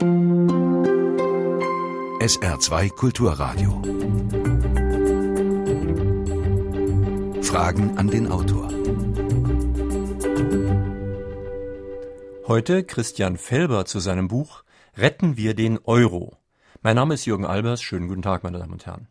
SR2 Kulturradio. Fragen an den Autor. Heute Christian Felber zu seinem Buch Retten wir den Euro. Mein Name ist Jürgen Albers. Schönen guten Tag, meine Damen und Herren.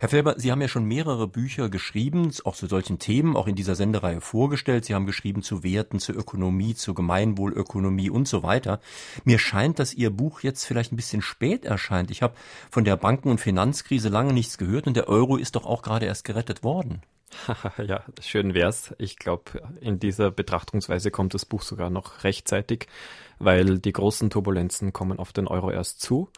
Herr Felber, Sie haben ja schon mehrere Bücher geschrieben, auch zu solchen Themen, auch in dieser Sendereihe vorgestellt. Sie haben geschrieben zu Werten, zur Ökonomie, zur Gemeinwohlökonomie und so weiter. Mir scheint, dass Ihr Buch jetzt vielleicht ein bisschen spät erscheint. Ich habe von der Banken- und Finanzkrise lange nichts gehört und der Euro ist doch auch gerade erst gerettet worden. ja, schön wär's. Ich glaube, in dieser Betrachtungsweise kommt das Buch sogar noch rechtzeitig, weil die großen Turbulenzen kommen auf den Euro erst zu.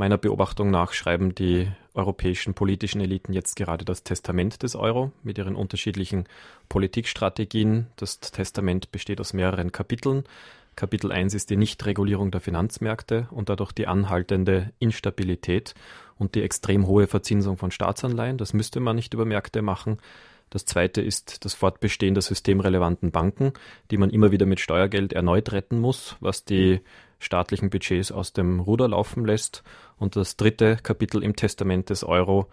Meiner Beobachtung nach schreiben die europäischen politischen Eliten jetzt gerade das Testament des Euro mit ihren unterschiedlichen Politikstrategien. Das Testament besteht aus mehreren Kapiteln. Kapitel 1 ist die Nichtregulierung der Finanzmärkte und dadurch die anhaltende Instabilität und die extrem hohe Verzinsung von Staatsanleihen. Das müsste man nicht über Märkte machen. Das zweite ist das Fortbestehen der systemrelevanten Banken, die man immer wieder mit Steuergeld erneut retten muss, was die staatlichen Budgets aus dem Ruder laufen lässt. Und das dritte Kapitel im Testament des Euro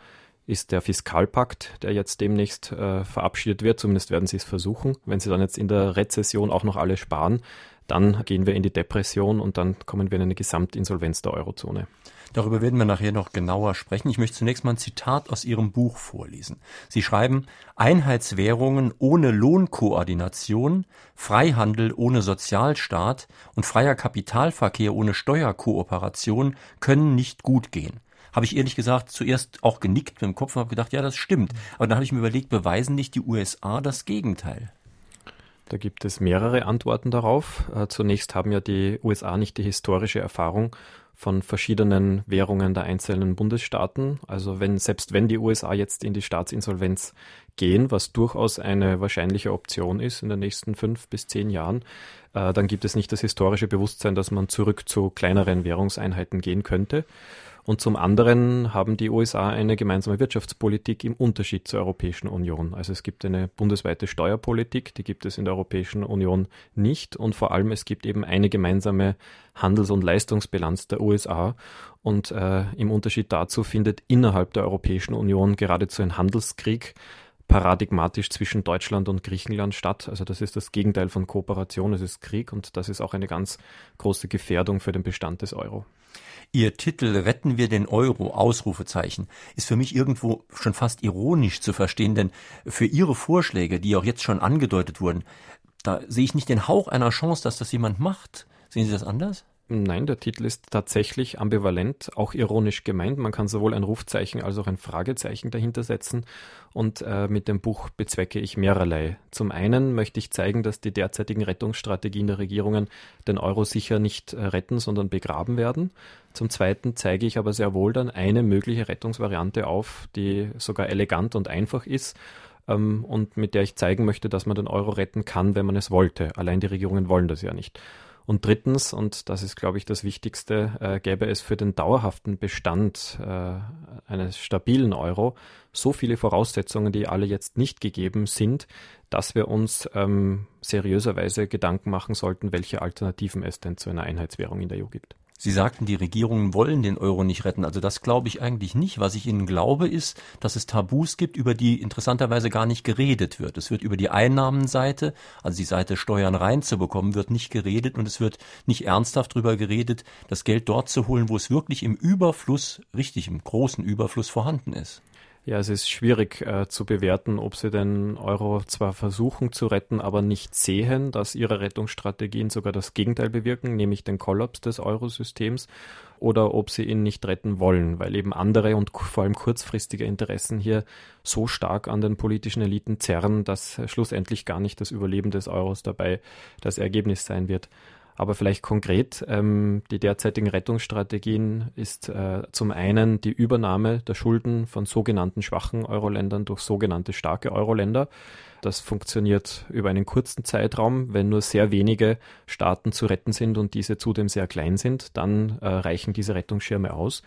ist der Fiskalpakt, der jetzt demnächst äh, verabschiedet wird. Zumindest werden sie es versuchen. Wenn sie dann jetzt in der Rezession auch noch alle sparen, dann gehen wir in die Depression und dann kommen wir in eine Gesamtinsolvenz der Eurozone. Darüber werden wir nachher noch genauer sprechen. Ich möchte zunächst mal ein Zitat aus Ihrem Buch vorlesen. Sie schreiben, Einheitswährungen ohne Lohnkoordination, Freihandel ohne Sozialstaat und freier Kapitalverkehr ohne Steuerkooperation können nicht gut gehen habe ich ehrlich gesagt zuerst auch genickt mit dem Kopf und habe gedacht, ja, das stimmt. Aber dann habe ich mir überlegt, beweisen nicht die USA das Gegenteil? Da gibt es mehrere Antworten darauf. Äh, zunächst haben ja die USA nicht die historische Erfahrung von verschiedenen Währungen der einzelnen Bundesstaaten. Also wenn, selbst wenn die USA jetzt in die Staatsinsolvenz gehen, was durchaus eine wahrscheinliche Option ist in den nächsten fünf bis zehn Jahren, äh, dann gibt es nicht das historische Bewusstsein, dass man zurück zu kleineren Währungseinheiten gehen könnte. Und zum anderen haben die USA eine gemeinsame Wirtschaftspolitik im Unterschied zur Europäischen Union. Also es gibt eine bundesweite Steuerpolitik, die gibt es in der Europäischen Union nicht. Und vor allem es gibt eben eine gemeinsame Handels- und Leistungsbilanz der USA. Und äh, im Unterschied dazu findet innerhalb der Europäischen Union geradezu ein Handelskrieg paradigmatisch zwischen Deutschland und Griechenland statt. Also das ist das Gegenteil von Kooperation, es ist Krieg und das ist auch eine ganz große Gefährdung für den Bestand des Euro. Ihr Titel Retten wir den Euro, Ausrufezeichen, ist für mich irgendwo schon fast ironisch zu verstehen, denn für Ihre Vorschläge, die auch jetzt schon angedeutet wurden, da sehe ich nicht den Hauch einer Chance, dass das jemand macht. Sehen Sie das anders? Nein, der Titel ist tatsächlich ambivalent, auch ironisch gemeint. Man kann sowohl ein Rufzeichen als auch ein Fragezeichen dahinter setzen. Und äh, mit dem Buch bezwecke ich mehrerlei. Zum einen möchte ich zeigen, dass die derzeitigen Rettungsstrategien der Regierungen den Euro sicher nicht äh, retten, sondern begraben werden. Zum zweiten zeige ich aber sehr wohl dann eine mögliche Rettungsvariante auf, die sogar elegant und einfach ist ähm, und mit der ich zeigen möchte, dass man den Euro retten kann, wenn man es wollte. Allein die Regierungen wollen das ja nicht. Und drittens, und das ist, glaube ich, das Wichtigste, äh, gäbe es für den dauerhaften Bestand äh, eines stabilen Euro so viele Voraussetzungen, die alle jetzt nicht gegeben sind, dass wir uns ähm, seriöserweise Gedanken machen sollten, welche Alternativen es denn zu einer Einheitswährung in der EU gibt. Sie sagten, die Regierungen wollen den Euro nicht retten. Also das glaube ich eigentlich nicht. Was ich Ihnen glaube, ist, dass es Tabus gibt, über die interessanterweise gar nicht geredet wird. Es wird über die Einnahmenseite, also die Seite Steuern reinzubekommen, wird nicht geredet und es wird nicht ernsthaft darüber geredet, das Geld dort zu holen, wo es wirklich im Überfluss, richtig im großen Überfluss vorhanden ist. Ja, es ist schwierig äh, zu bewerten, ob sie den Euro zwar versuchen zu retten, aber nicht sehen, dass ihre Rettungsstrategien sogar das Gegenteil bewirken, nämlich den Kollaps des Eurosystems, oder ob sie ihn nicht retten wollen, weil eben andere und vor allem kurzfristige Interessen hier so stark an den politischen Eliten zerren, dass schlussendlich gar nicht das Überleben des Euros dabei das Ergebnis sein wird. Aber vielleicht konkret, ähm, die derzeitigen Rettungsstrategien ist äh, zum einen die Übernahme der Schulden von sogenannten schwachen Euro-Ländern durch sogenannte starke Euro-Länder. Das funktioniert über einen kurzen Zeitraum. Wenn nur sehr wenige Staaten zu retten sind und diese zudem sehr klein sind, dann äh, reichen diese Rettungsschirme aus.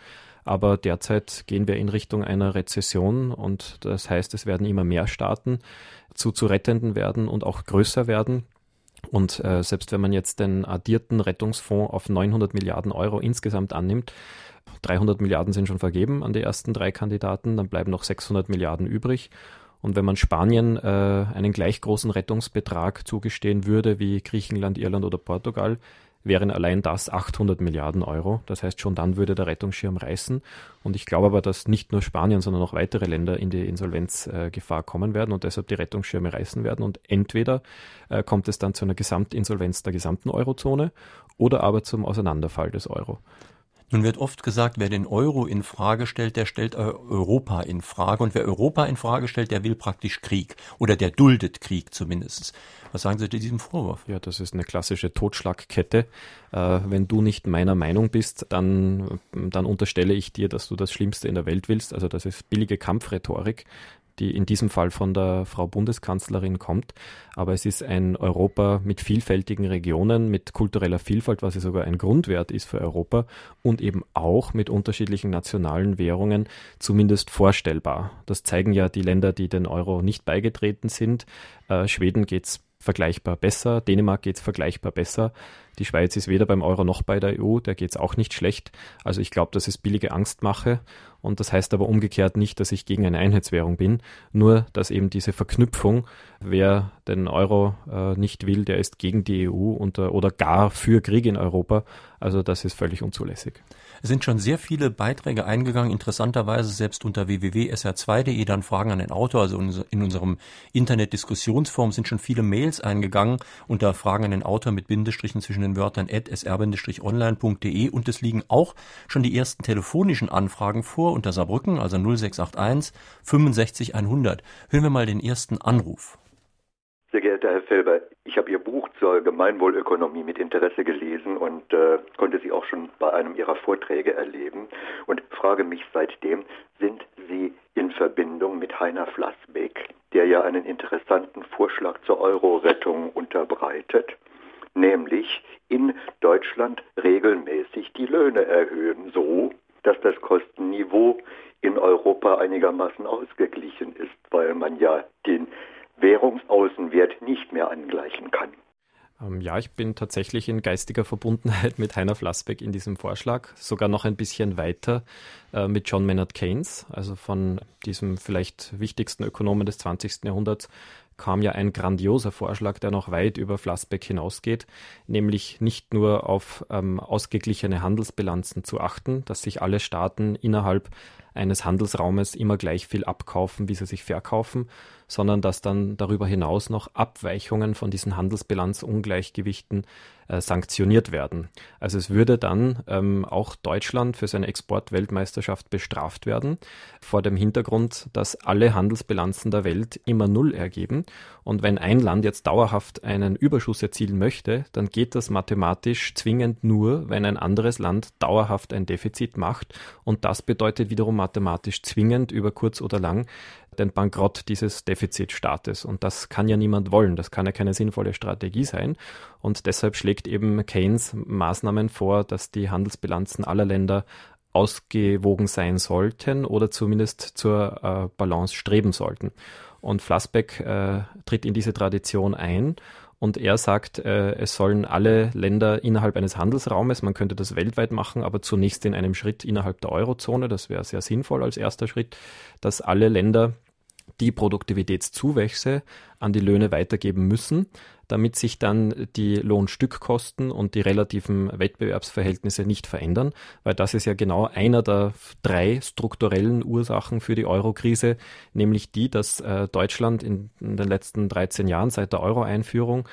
Aber derzeit gehen wir in Richtung einer Rezession und das heißt, es werden immer mehr Staaten zu zu rettenden werden und auch größer werden. Und äh, selbst wenn man jetzt den addierten Rettungsfonds auf 900 Milliarden Euro insgesamt annimmt, 300 Milliarden sind schon vergeben an die ersten drei Kandidaten, dann bleiben noch 600 Milliarden übrig. Und wenn man Spanien äh, einen gleich großen Rettungsbetrag zugestehen würde wie Griechenland, Irland oder Portugal, wären allein das 800 Milliarden Euro. Das heißt, schon dann würde der Rettungsschirm reißen. Und ich glaube aber, dass nicht nur Spanien, sondern auch weitere Länder in die Insolvenzgefahr äh, kommen werden und deshalb die Rettungsschirme reißen werden. Und entweder äh, kommt es dann zu einer Gesamtinsolvenz der gesamten Eurozone oder aber zum Auseinanderfall des Euro. Nun wird oft gesagt, wer den Euro in Frage stellt, der stellt Europa in Frage. Und wer Europa in Frage stellt, der will praktisch Krieg. Oder der duldet Krieg zumindest. Was sagen Sie zu diesem Vorwurf? Ja, das ist eine klassische Totschlagkette. Äh, wenn du nicht meiner Meinung bist, dann, dann unterstelle ich dir, dass du das Schlimmste in der Welt willst. Also das ist billige Kampfrhetorik die in diesem Fall von der Frau Bundeskanzlerin kommt. Aber es ist ein Europa mit vielfältigen Regionen, mit kultureller Vielfalt, was ja sogar ein Grundwert ist für Europa und eben auch mit unterschiedlichen nationalen Währungen zumindest vorstellbar. Das zeigen ja die Länder, die den Euro nicht beigetreten sind. Äh, Schweden geht's vergleichbar besser, Dänemark geht's vergleichbar besser. Die Schweiz ist weder beim Euro noch bei der EU, da geht's auch nicht schlecht. Also ich glaube, das ist billige Angstmache und das heißt aber umgekehrt nicht, dass ich gegen eine Einheitswährung bin, nur dass eben diese Verknüpfung, wer den Euro äh, nicht will, der ist gegen die EU und, äh, oder gar für Krieg in Europa. Also das ist völlig unzulässig. Es sind schon sehr viele Beiträge eingegangen, interessanterweise selbst unter www.sr2.de dann Fragen an den Autor, also in unserem Internet-Diskussionsforum sind schon viele Mails eingegangen unter Fragen an den Autor mit Bindestrichen zwischen den Wörtern sr-online.de und es liegen auch schon die ersten telefonischen Anfragen vor unter Saarbrücken, also 0681 65 100. Hören wir mal den ersten Anruf. Sehr geehrter Herr Felber, ich habe Ihr Buch zur Gemeinwohlökonomie mit Interesse gelesen und äh, konnte Sie auch schon bei einem Ihrer Vorträge erleben und frage mich seitdem, sind Sie in Verbindung mit Heiner Flassbeck, der ja einen interessanten Vorschlag zur Euro-Rettung unterbreitet, nämlich in Deutschland regelmäßig die Löhne erhöhen, so dass das Kostenniveau in Europa einigermaßen ausgeglichen ist, weil man ja den Währungsaußenwert nicht mehr angleichen kann. Ähm, ja, ich bin tatsächlich in geistiger Verbundenheit mit Heiner Flassbeck in diesem Vorschlag, sogar noch ein bisschen weiter äh, mit John Maynard Keynes, also von diesem vielleicht wichtigsten Ökonomen des 20. Jahrhunderts, kam ja ein grandioser Vorschlag, der noch weit über Flassbeck hinausgeht, nämlich nicht nur auf ähm, ausgeglichene Handelsbilanzen zu achten, dass sich alle Staaten innerhalb eines Handelsraumes immer gleich viel abkaufen, wie sie sich verkaufen, sondern dass dann darüber hinaus noch Abweichungen von diesen Handelsbilanzungleichgewichten äh, sanktioniert werden. Also es würde dann ähm, auch Deutschland für seine Exportweltmeisterschaft bestraft werden, vor dem Hintergrund, dass alle Handelsbilanzen der Welt immer Null ergeben. Und wenn ein Land jetzt dauerhaft einen Überschuss erzielen möchte, dann geht das mathematisch zwingend nur, wenn ein anderes Land dauerhaft ein Defizit macht. Und das bedeutet wiederum mathematisch zwingend über kurz oder lang den Bankrott dieses Defizitstaates. Und das kann ja niemand wollen. Das kann ja keine sinnvolle Strategie sein. Und deshalb schlägt eben Keynes Maßnahmen vor, dass die Handelsbilanzen aller Länder ausgewogen sein sollten oder zumindest zur äh, Balance streben sollten. Und Flassbeck äh, tritt in diese Tradition ein und er sagt, äh, es sollen alle Länder innerhalb eines Handelsraumes, man könnte das weltweit machen, aber zunächst in einem Schritt innerhalb der Eurozone, das wäre sehr sinnvoll als erster Schritt, dass alle Länder die Produktivitätszuwächse an die Löhne weitergeben müssen, damit sich dann die Lohnstückkosten und die relativen Wettbewerbsverhältnisse nicht verändern, weil das ist ja genau einer der drei strukturellen Ursachen für die Eurokrise, nämlich die, dass äh, Deutschland in, in den letzten 13 Jahren seit der Euro-Einführung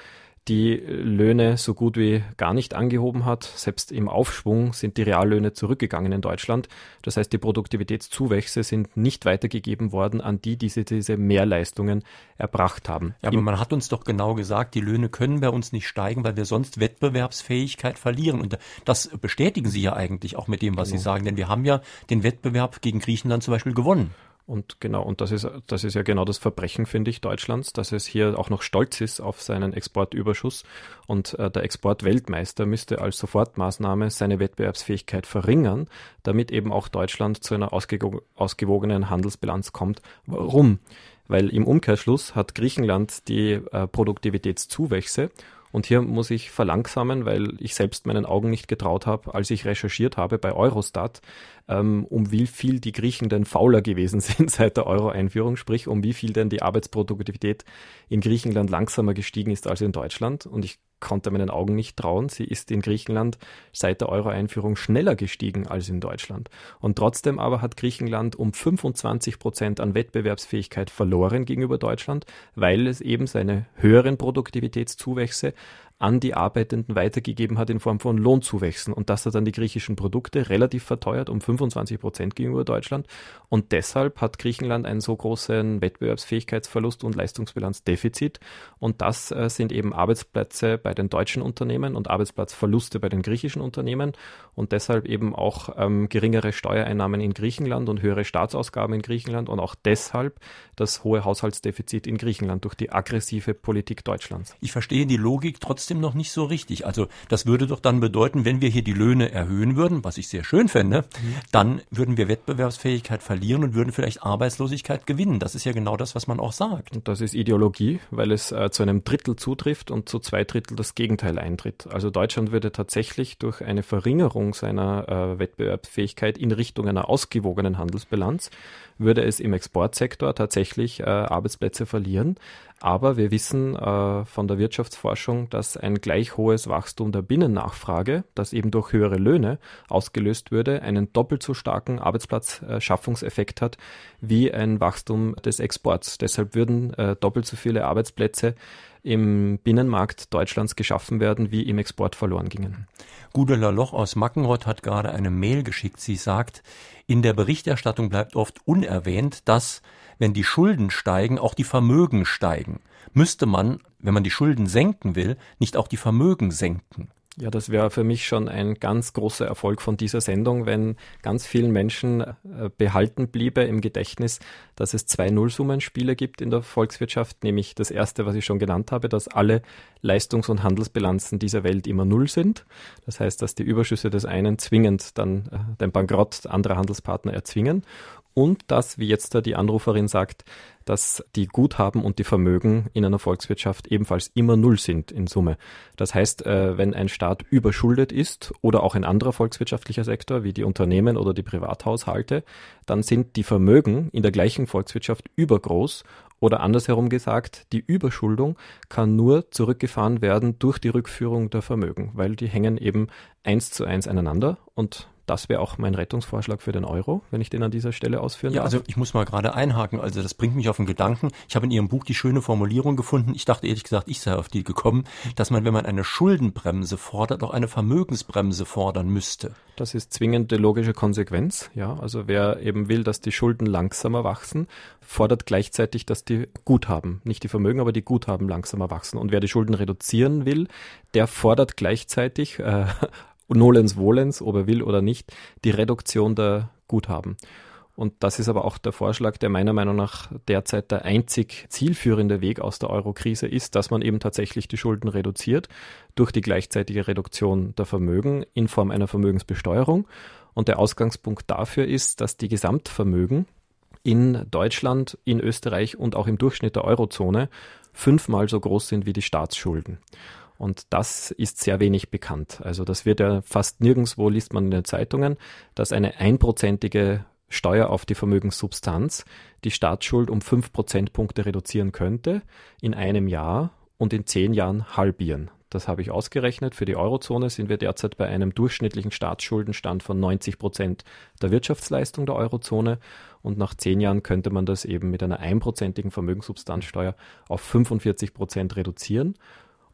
die Löhne so gut wie gar nicht angehoben hat. Selbst im Aufschwung sind die Reallöhne zurückgegangen in Deutschland. Das heißt, die Produktivitätszuwächse sind nicht weitergegeben worden an die, die diese Mehrleistungen erbracht haben. Ja, aber man hat uns doch genau gesagt, die Löhne können bei uns nicht steigen, weil wir sonst Wettbewerbsfähigkeit verlieren. Und das bestätigen Sie ja eigentlich auch mit dem, was genau. Sie sagen, denn wir haben ja den Wettbewerb gegen Griechenland zum Beispiel gewonnen. Und genau, und das ist, das ist ja genau das Verbrechen, finde ich, Deutschlands, dass es hier auch noch stolz ist auf seinen Exportüberschuss. Und äh, der Exportweltmeister müsste als Sofortmaßnahme seine Wettbewerbsfähigkeit verringern, damit eben auch Deutschland zu einer ausgewogenen Handelsbilanz kommt. Warum? Weil im Umkehrschluss hat Griechenland die äh, Produktivitätszuwächse Und hier muss ich verlangsamen, weil ich selbst meinen Augen nicht getraut habe, als ich recherchiert habe bei Eurostat, ähm, um wie viel die Griechen denn fauler gewesen sind seit der Euro-Einführung, sprich um wie viel denn die Arbeitsproduktivität in Griechenland langsamer gestiegen ist als in Deutschland. Und ich konnte meinen Augen nicht trauen. Sie ist in Griechenland seit der Euro-Einführung schneller gestiegen als in Deutschland. Und trotzdem aber hat Griechenland um 25 Prozent an Wettbewerbsfähigkeit verloren gegenüber Deutschland, weil es eben seine höheren Produktivitätszuwächse an die Arbeitenden weitergegeben hat in Form von Lohnzuwächsen. Und das hat dann die griechischen Produkte relativ verteuert, um 25 Prozent gegenüber Deutschland. Und deshalb hat Griechenland einen so großen Wettbewerbsfähigkeitsverlust und Leistungsbilanzdefizit. Und das äh, sind eben Arbeitsplätze bei den deutschen Unternehmen und Arbeitsplatzverluste bei den griechischen Unternehmen. Und deshalb eben auch ähm, geringere Steuereinnahmen in Griechenland und höhere Staatsausgaben in Griechenland. Und auch deshalb das hohe Haushaltsdefizit in Griechenland durch die aggressive Politik Deutschlands. Ich verstehe die Logik trotzdem trotzdem noch nicht so richtig. Also das würde doch dann bedeuten, wenn wir hier die Löhne erhöhen würden, was ich sehr schön fände, mhm. dann würden wir Wettbewerbsfähigkeit verlieren und würden vielleicht Arbeitslosigkeit gewinnen. Das ist ja genau das, was man auch sagt. Und das ist Ideologie, weil es äh, zu einem Drittel zutrifft und zu zwei Drittel das Gegenteil eintritt. Also Deutschland würde tatsächlich durch eine Verringerung seiner äh, Wettbewerbsfähigkeit in Richtung einer ausgewogenen Handelsbilanz würde es im Exportsektor tatsächlich äh, Arbeitsplätze verlieren. Aber wir wissen äh, von der Wirtschaftsforschung, dass ein gleich hohes Wachstum der Binnennachfrage, das eben durch höhere Löhne ausgelöst würde, einen doppelt so starken Arbeitsplatzschaffungseffekt hat wie ein Wachstum des Exports. Deshalb würden äh, doppelt so viele Arbeitsplätze im Binnenmarkt Deutschlands geschaffen werden, wie im Export verloren gingen. Gudela Loch aus Mackenroth hat gerade eine Mail geschickt. Sie sagt, in der Berichterstattung bleibt oft unerwähnt, dass, wenn die Schulden steigen, auch die Vermögen steigen. Müsste man, wenn man die Schulden senken will, nicht auch die Vermögen senken? Ja, das wäre für mich schon ein ganz großer Erfolg von dieser Sendung, wenn ganz vielen Menschen äh, behalten bliebe im Gedächtnis, dass es zwei Nullsummenspiele gibt in der Volkswirtschaft, nämlich das erste, was ich schon genannt habe, dass alle Leistungs- und Handelsbilanzen dieser Welt immer null sind. Das heißt, dass die Überschüsse des einen zwingend dann äh, den Bankrott anderer Handelspartner erzwingen und dass, wie jetzt da die Anruferin sagt, dass die Guthaben und die Vermögen in einer Volkswirtschaft ebenfalls immer null sind in Summe. Das heißt, äh, wenn ein Staat überschuldet ist oder auch ein anderer volkswirtschaftlicher Sektor wie die Unternehmen oder die Privathaushalte, dann sind die Vermögen in der gleichen Volkswirtschaft übergroß oder andersherum gesagt, die Überschuldung kann nur zurückgefahren werden durch die Rückführung der Vermögen, weil die hängen eben eins zu eins aneinander und das wäre auch mein Rettungsvorschlag für den Euro, wenn ich den an dieser Stelle ausführen ja, darf. Ja, also ich muss mal gerade einhaken. Also das bringt mich auf einen Gedanken. Ich habe in Ihrem Buch die schöne Formulierung gefunden. Ich dachte ehrlich gesagt, ich sei auf die gekommen, dass man, wenn man eine Schuldenbremse fordert, auch eine Vermögensbremse fordern müsste. Das ist zwingende logische Konsequenz. Ja, also wer eben will, dass die Schulden langsamer wachsen, fordert gleichzeitig, dass die Guthaben, nicht die Vermögen, aber die Guthaben langsamer wachsen. Und wer die Schulden reduzieren will, der fordert gleichzeitig äh, nolens volens, ob er will oder nicht, die Reduktion der Guthaben. Und das ist aber auch der Vorschlag, der meiner Meinung nach derzeit der einzig zielführende Weg aus der Eurokrise ist, dass man eben tatsächlich die Schulden reduziert durch die gleichzeitige Reduktion der Vermögen in Form einer Vermögensbesteuerung. Und der Ausgangspunkt dafür ist, dass die Gesamtvermögen in Deutschland, in Österreich und auch im Durchschnitt der Eurozone fünfmal so groß sind wie die Staatsschulden. Und das ist sehr wenig bekannt. Also das wird ja fast nirgendswo, liest man in den Zeitungen, dass eine einprozentige Steuer auf die Vermögenssubstanz die Staatsschuld um fünf Prozentpunkte reduzieren könnte in einem Jahr und in zehn Jahren halbieren. Das habe ich ausgerechnet. Für die Eurozone sind wir derzeit bei einem durchschnittlichen Staatsschuldenstand von 90 Prozent der Wirtschaftsleistung der Eurozone. Und nach zehn Jahren könnte man das eben mit einer einprozentigen Vermögenssubstanzsteuer auf 45 Prozent reduzieren.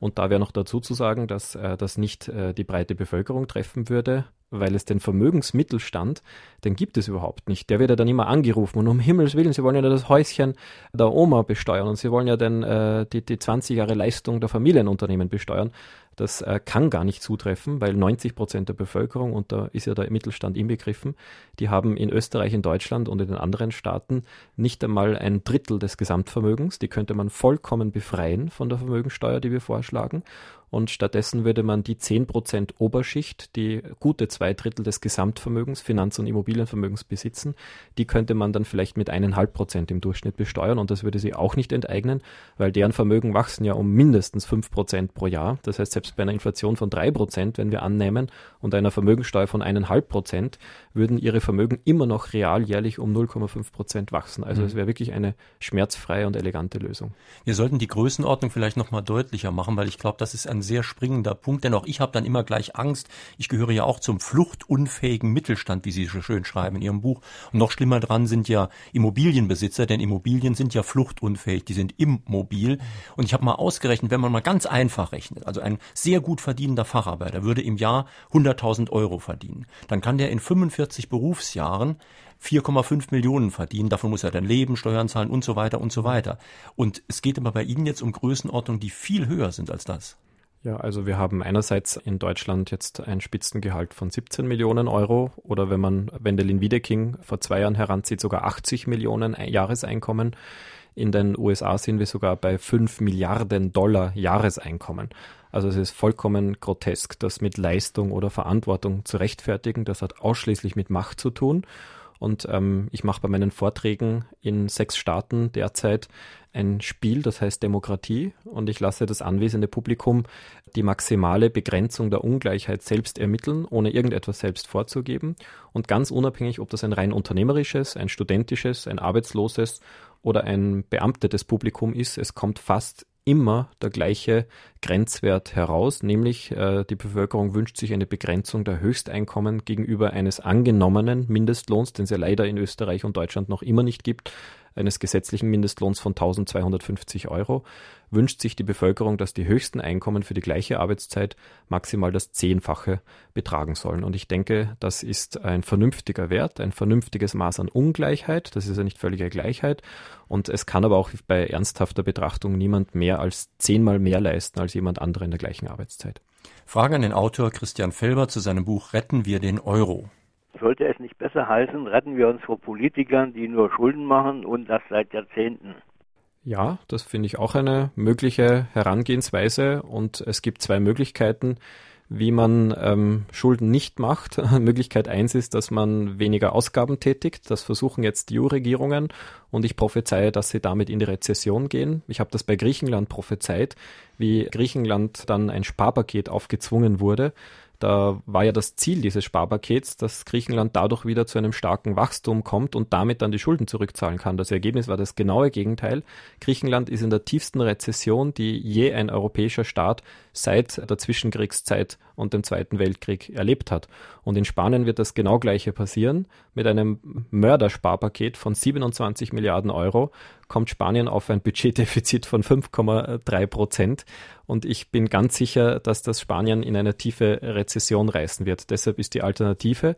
Und da wäre noch dazu zu sagen, dass äh, das nicht äh, die breite Bevölkerung treffen würde, weil es den Vermögensmittelstand, den gibt es überhaupt nicht. Der wird ja dann immer angerufen und um Himmels Willen, Sie wollen ja das Häuschen der Oma besteuern und Sie wollen ja dann äh, die, die 20 Jahre Leistung der Familienunternehmen besteuern. Das äh, kann gar nicht zutreffen, weil 90 Prozent der Bevölkerung, und da ist ja der Mittelstand inbegriffen, die haben in Österreich, in Deutschland und in den anderen Staaten nicht einmal ein Drittel des Gesamtvermögens. Die könnte man vollkommen befreien von der Vermögensteuer, die wir vorschlagen. Und stattdessen würde man die 10% Oberschicht, die gute zwei Drittel des Gesamtvermögens, Finanz- und Immobilienvermögens besitzen, die könnte man dann vielleicht mit eineinhalb Prozent im Durchschnitt besteuern und das würde sie auch nicht enteignen, weil deren Vermögen wachsen ja um mindestens 5% pro Jahr. Das heißt, selbst bei einer Inflation von 3%, wenn wir annehmen, und einer Vermögensteuer von eineinhalb Prozent, würden ihre Vermögen immer noch real jährlich um 0,5 Prozent wachsen. Also mhm. es wäre wirklich eine schmerzfreie und elegante Lösung. Wir sollten die Größenordnung vielleicht nochmal deutlicher machen, weil ich glaube, das ist ein sehr springender Punkt, denn auch ich habe dann immer gleich Angst. Ich gehöre ja auch zum fluchtunfähigen Mittelstand, wie Sie so schön schreiben in Ihrem Buch. Und noch schlimmer dran sind ja Immobilienbesitzer, denn Immobilien sind ja fluchtunfähig, die sind immobil. Und ich habe mal ausgerechnet, wenn man mal ganz einfach rechnet, also ein sehr gut verdienender Facharbeiter würde im Jahr 100.000 Euro verdienen, dann kann der in 45 Berufsjahren 4,5 Millionen verdienen. Davon muss er dann leben, Steuern zahlen und so weiter und so weiter. Und es geht aber bei Ihnen jetzt um Größenordnungen, die viel höher sind als das. Ja, also wir haben einerseits in Deutschland jetzt ein Spitzengehalt von 17 Millionen Euro oder wenn man Wendelin Wiedeking vor zwei Jahren heranzieht, sogar 80 Millionen Jahreseinkommen. In den USA sind wir sogar bei 5 Milliarden Dollar Jahreseinkommen. Also es ist vollkommen grotesk, das mit Leistung oder Verantwortung zu rechtfertigen. Das hat ausschließlich mit Macht zu tun. Und ähm, ich mache bei meinen Vorträgen in sechs Staaten derzeit ein Spiel, das heißt Demokratie. Und ich lasse das anwesende Publikum die maximale Begrenzung der Ungleichheit selbst ermitteln, ohne irgendetwas selbst vorzugeben. Und ganz unabhängig, ob das ein rein unternehmerisches, ein studentisches, ein arbeitsloses oder ein beamtetes Publikum ist, es kommt fast immer der gleiche Grenzwert heraus, nämlich äh, die Bevölkerung wünscht sich eine Begrenzung der Höchsteinkommen gegenüber eines angenommenen Mindestlohns, den es ja leider in Österreich und Deutschland noch immer nicht gibt, eines gesetzlichen Mindestlohns von 1250 Euro, wünscht sich die Bevölkerung, dass die höchsten Einkommen für die gleiche Arbeitszeit maximal das Zehnfache betragen sollen. Und ich denke, das ist ein vernünftiger Wert, ein vernünftiges Maß an Ungleichheit. Das ist ja nicht völlige Gleichheit. Und es kann aber auch bei ernsthafter Betrachtung niemand mehr als zehnmal mehr leisten als jemand anderer in der gleichen Arbeitszeit. Frage an den Autor Christian Felber zu seinem Buch Retten wir den Euro. Sollte es nicht besser heißen, retten wir uns vor Politikern, die nur Schulden machen und das seit Jahrzehnten? Ja, das finde ich auch eine mögliche Herangehensweise und es gibt zwei Möglichkeiten, wie man ähm, Schulden nicht macht. Möglichkeit eins ist, dass man weniger Ausgaben tätigt. Das versuchen jetzt die EU-Regierungen und ich prophezeie, dass sie damit in die Rezession gehen. Ich habe das bei Griechenland prophezeit, wie Griechenland dann ein Sparpaket aufgezwungen wurde da war ja das Ziel dieses Sparpakets, dass Griechenland dadurch wieder zu einem starken Wachstum kommt und damit dann die Schulden zurückzahlen kann. Das Ergebnis war das genaue Gegenteil. Griechenland ist in der tiefsten Rezession, die je ein europäischer Staat seit der Zwischenkriegszeit und dem Zweiten Weltkrieg erlebt hat. Und in Spanien wird das genau gleiche passieren. Mit einem Mördersparpaket von 27 Milliarden Euro kommt Spanien auf ein Budgetdefizit von 5,3 Prozent. Und ich bin ganz sicher, dass das Spanien in eine tiefe Rezession reißen wird. Deshalb ist die Alternative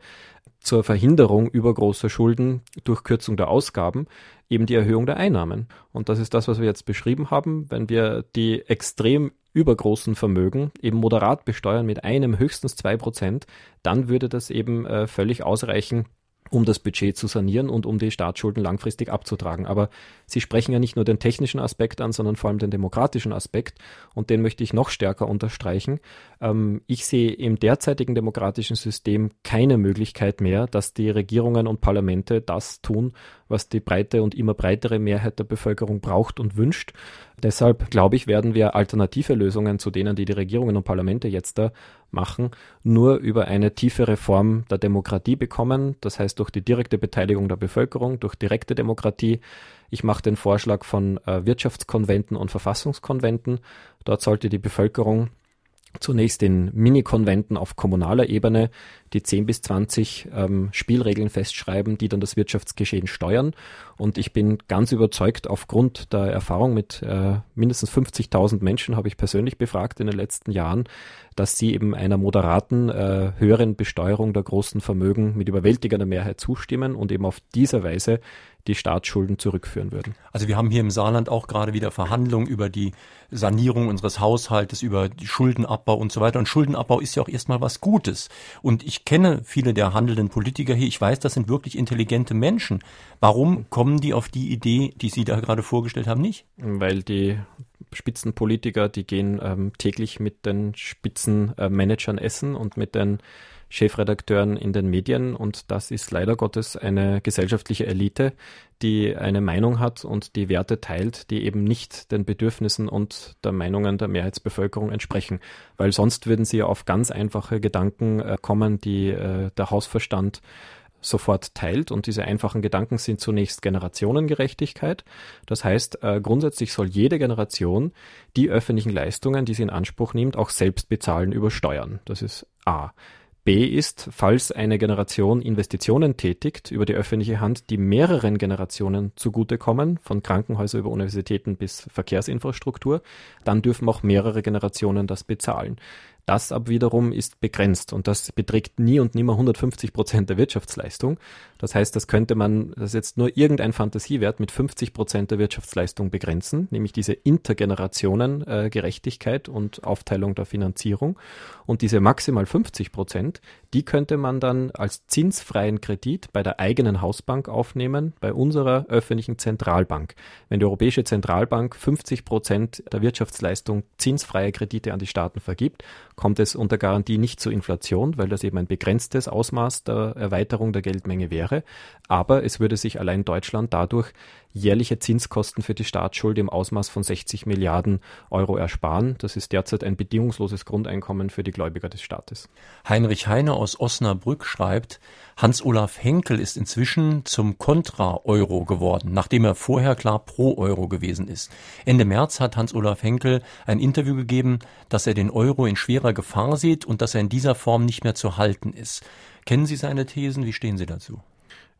zur Verhinderung übergroßer Schulden durch Kürzung der Ausgaben eben die Erhöhung der Einnahmen. Und das ist das, was wir jetzt beschrieben haben. Wenn wir die extrem übergroßen Vermögen eben moderat besteuern mit einem höchstens zwei Prozent, dann würde das eben äh, völlig ausreichen, um das Budget zu sanieren und um die Staatsschulden langfristig abzutragen. Aber Sie sprechen ja nicht nur den technischen Aspekt an, sondern vor allem den demokratischen Aspekt und den möchte ich noch stärker unterstreichen. Ähm, ich sehe im derzeitigen demokratischen System keine Möglichkeit mehr, dass die Regierungen und Parlamente das tun, was die breite und immer breitere Mehrheit der Bevölkerung braucht und wünscht. Deshalb glaube ich, werden wir alternative Lösungen zu denen, die die Regierungen und Parlamente jetzt da machen, nur über eine tiefe Reform der Demokratie bekommen. Das heißt durch die direkte Beteiligung der Bevölkerung, durch direkte Demokratie. Ich mache den Vorschlag von äh, Wirtschaftskonventen und Verfassungskonventen. Dort sollte die Bevölkerung zunächst in Mini-Konventen auf kommunaler Ebene die 10 bis 20 ähm, Spielregeln festschreiben, die dann das Wirtschaftsgeschehen steuern. Und ich bin ganz überzeugt, aufgrund der Erfahrung mit äh, mindestens 50.000 Menschen habe ich persönlich befragt in den letzten Jahren, dass sie eben einer moderaten, äh, höheren Besteuerung der großen Vermögen mit überwältigender Mehrheit zustimmen und eben auf dieser Weise die Staatsschulden zurückführen würden. Also wir haben hier im Saarland auch gerade wieder Verhandlungen über die Sanierung unseres Haushaltes, über die Schuldenabbau und so weiter. Und Schuldenabbau ist ja auch erstmal was Gutes. Und ich kenne viele der handelnden Politiker hier. Ich weiß, das sind wirklich intelligente Menschen. Warum kommen die auf die Idee, die Sie da gerade vorgestellt haben, nicht? Weil die Spitzenpolitiker, die gehen ähm, täglich mit den Spitzenmanagern äh, essen und mit den Chefredakteuren in den Medien und das ist leider Gottes eine gesellschaftliche Elite, die eine Meinung hat und die Werte teilt, die eben nicht den Bedürfnissen und der Meinungen der Mehrheitsbevölkerung entsprechen, weil sonst würden sie auf ganz einfache Gedanken äh, kommen, die äh, der Hausverstand sofort teilt. Und diese einfachen Gedanken sind zunächst Generationengerechtigkeit. Das heißt, äh, grundsätzlich soll jede Generation die öffentlichen Leistungen, die sie in Anspruch nimmt, auch selbst bezahlen über Steuern. Das ist A. B ist, falls eine Generation Investitionen tätigt über die öffentliche Hand, die mehreren Generationen zugutekommen, von Krankenhäusern über Universitäten bis Verkehrsinfrastruktur, dann dürfen auch mehrere Generationen das bezahlen. Das ab wiederum ist begrenzt und das beträgt nie und nimmer 150 Prozent der Wirtschaftsleistung. Das heißt, das könnte man, das ist jetzt nur irgendein Fantasiewert mit 50 Prozent der Wirtschaftsleistung begrenzen, nämlich diese Intergenerationen-Gerechtigkeit äh, und Aufteilung der Finanzierung. Und diese maximal 50 Prozent, die könnte man dann als zinsfreien Kredit bei der eigenen Hausbank aufnehmen, bei unserer öffentlichen Zentralbank. Wenn die Europäische Zentralbank 50 Prozent der Wirtschaftsleistung zinsfreie Kredite an die Staaten vergibt, kommt es unter Garantie nicht zur Inflation, weil das eben ein begrenztes Ausmaß der Erweiterung der Geldmenge wäre. Aber es würde sich allein Deutschland dadurch jährliche Zinskosten für die Staatsschuld im Ausmaß von 60 Milliarden Euro ersparen. Das ist derzeit ein bedingungsloses Grundeinkommen für die Gläubiger des Staates. Heinrich Heine aus Osnabrück schreibt, Hans-Olaf Henkel ist inzwischen zum Kontra-Euro geworden, nachdem er vorher klar pro Euro gewesen ist. Ende März hat Hans-Olaf Henkel ein Interview gegeben, dass er den Euro in schwerer Gefahr sieht und dass er in dieser Form nicht mehr zu halten ist. Kennen Sie seine Thesen? Wie stehen Sie dazu?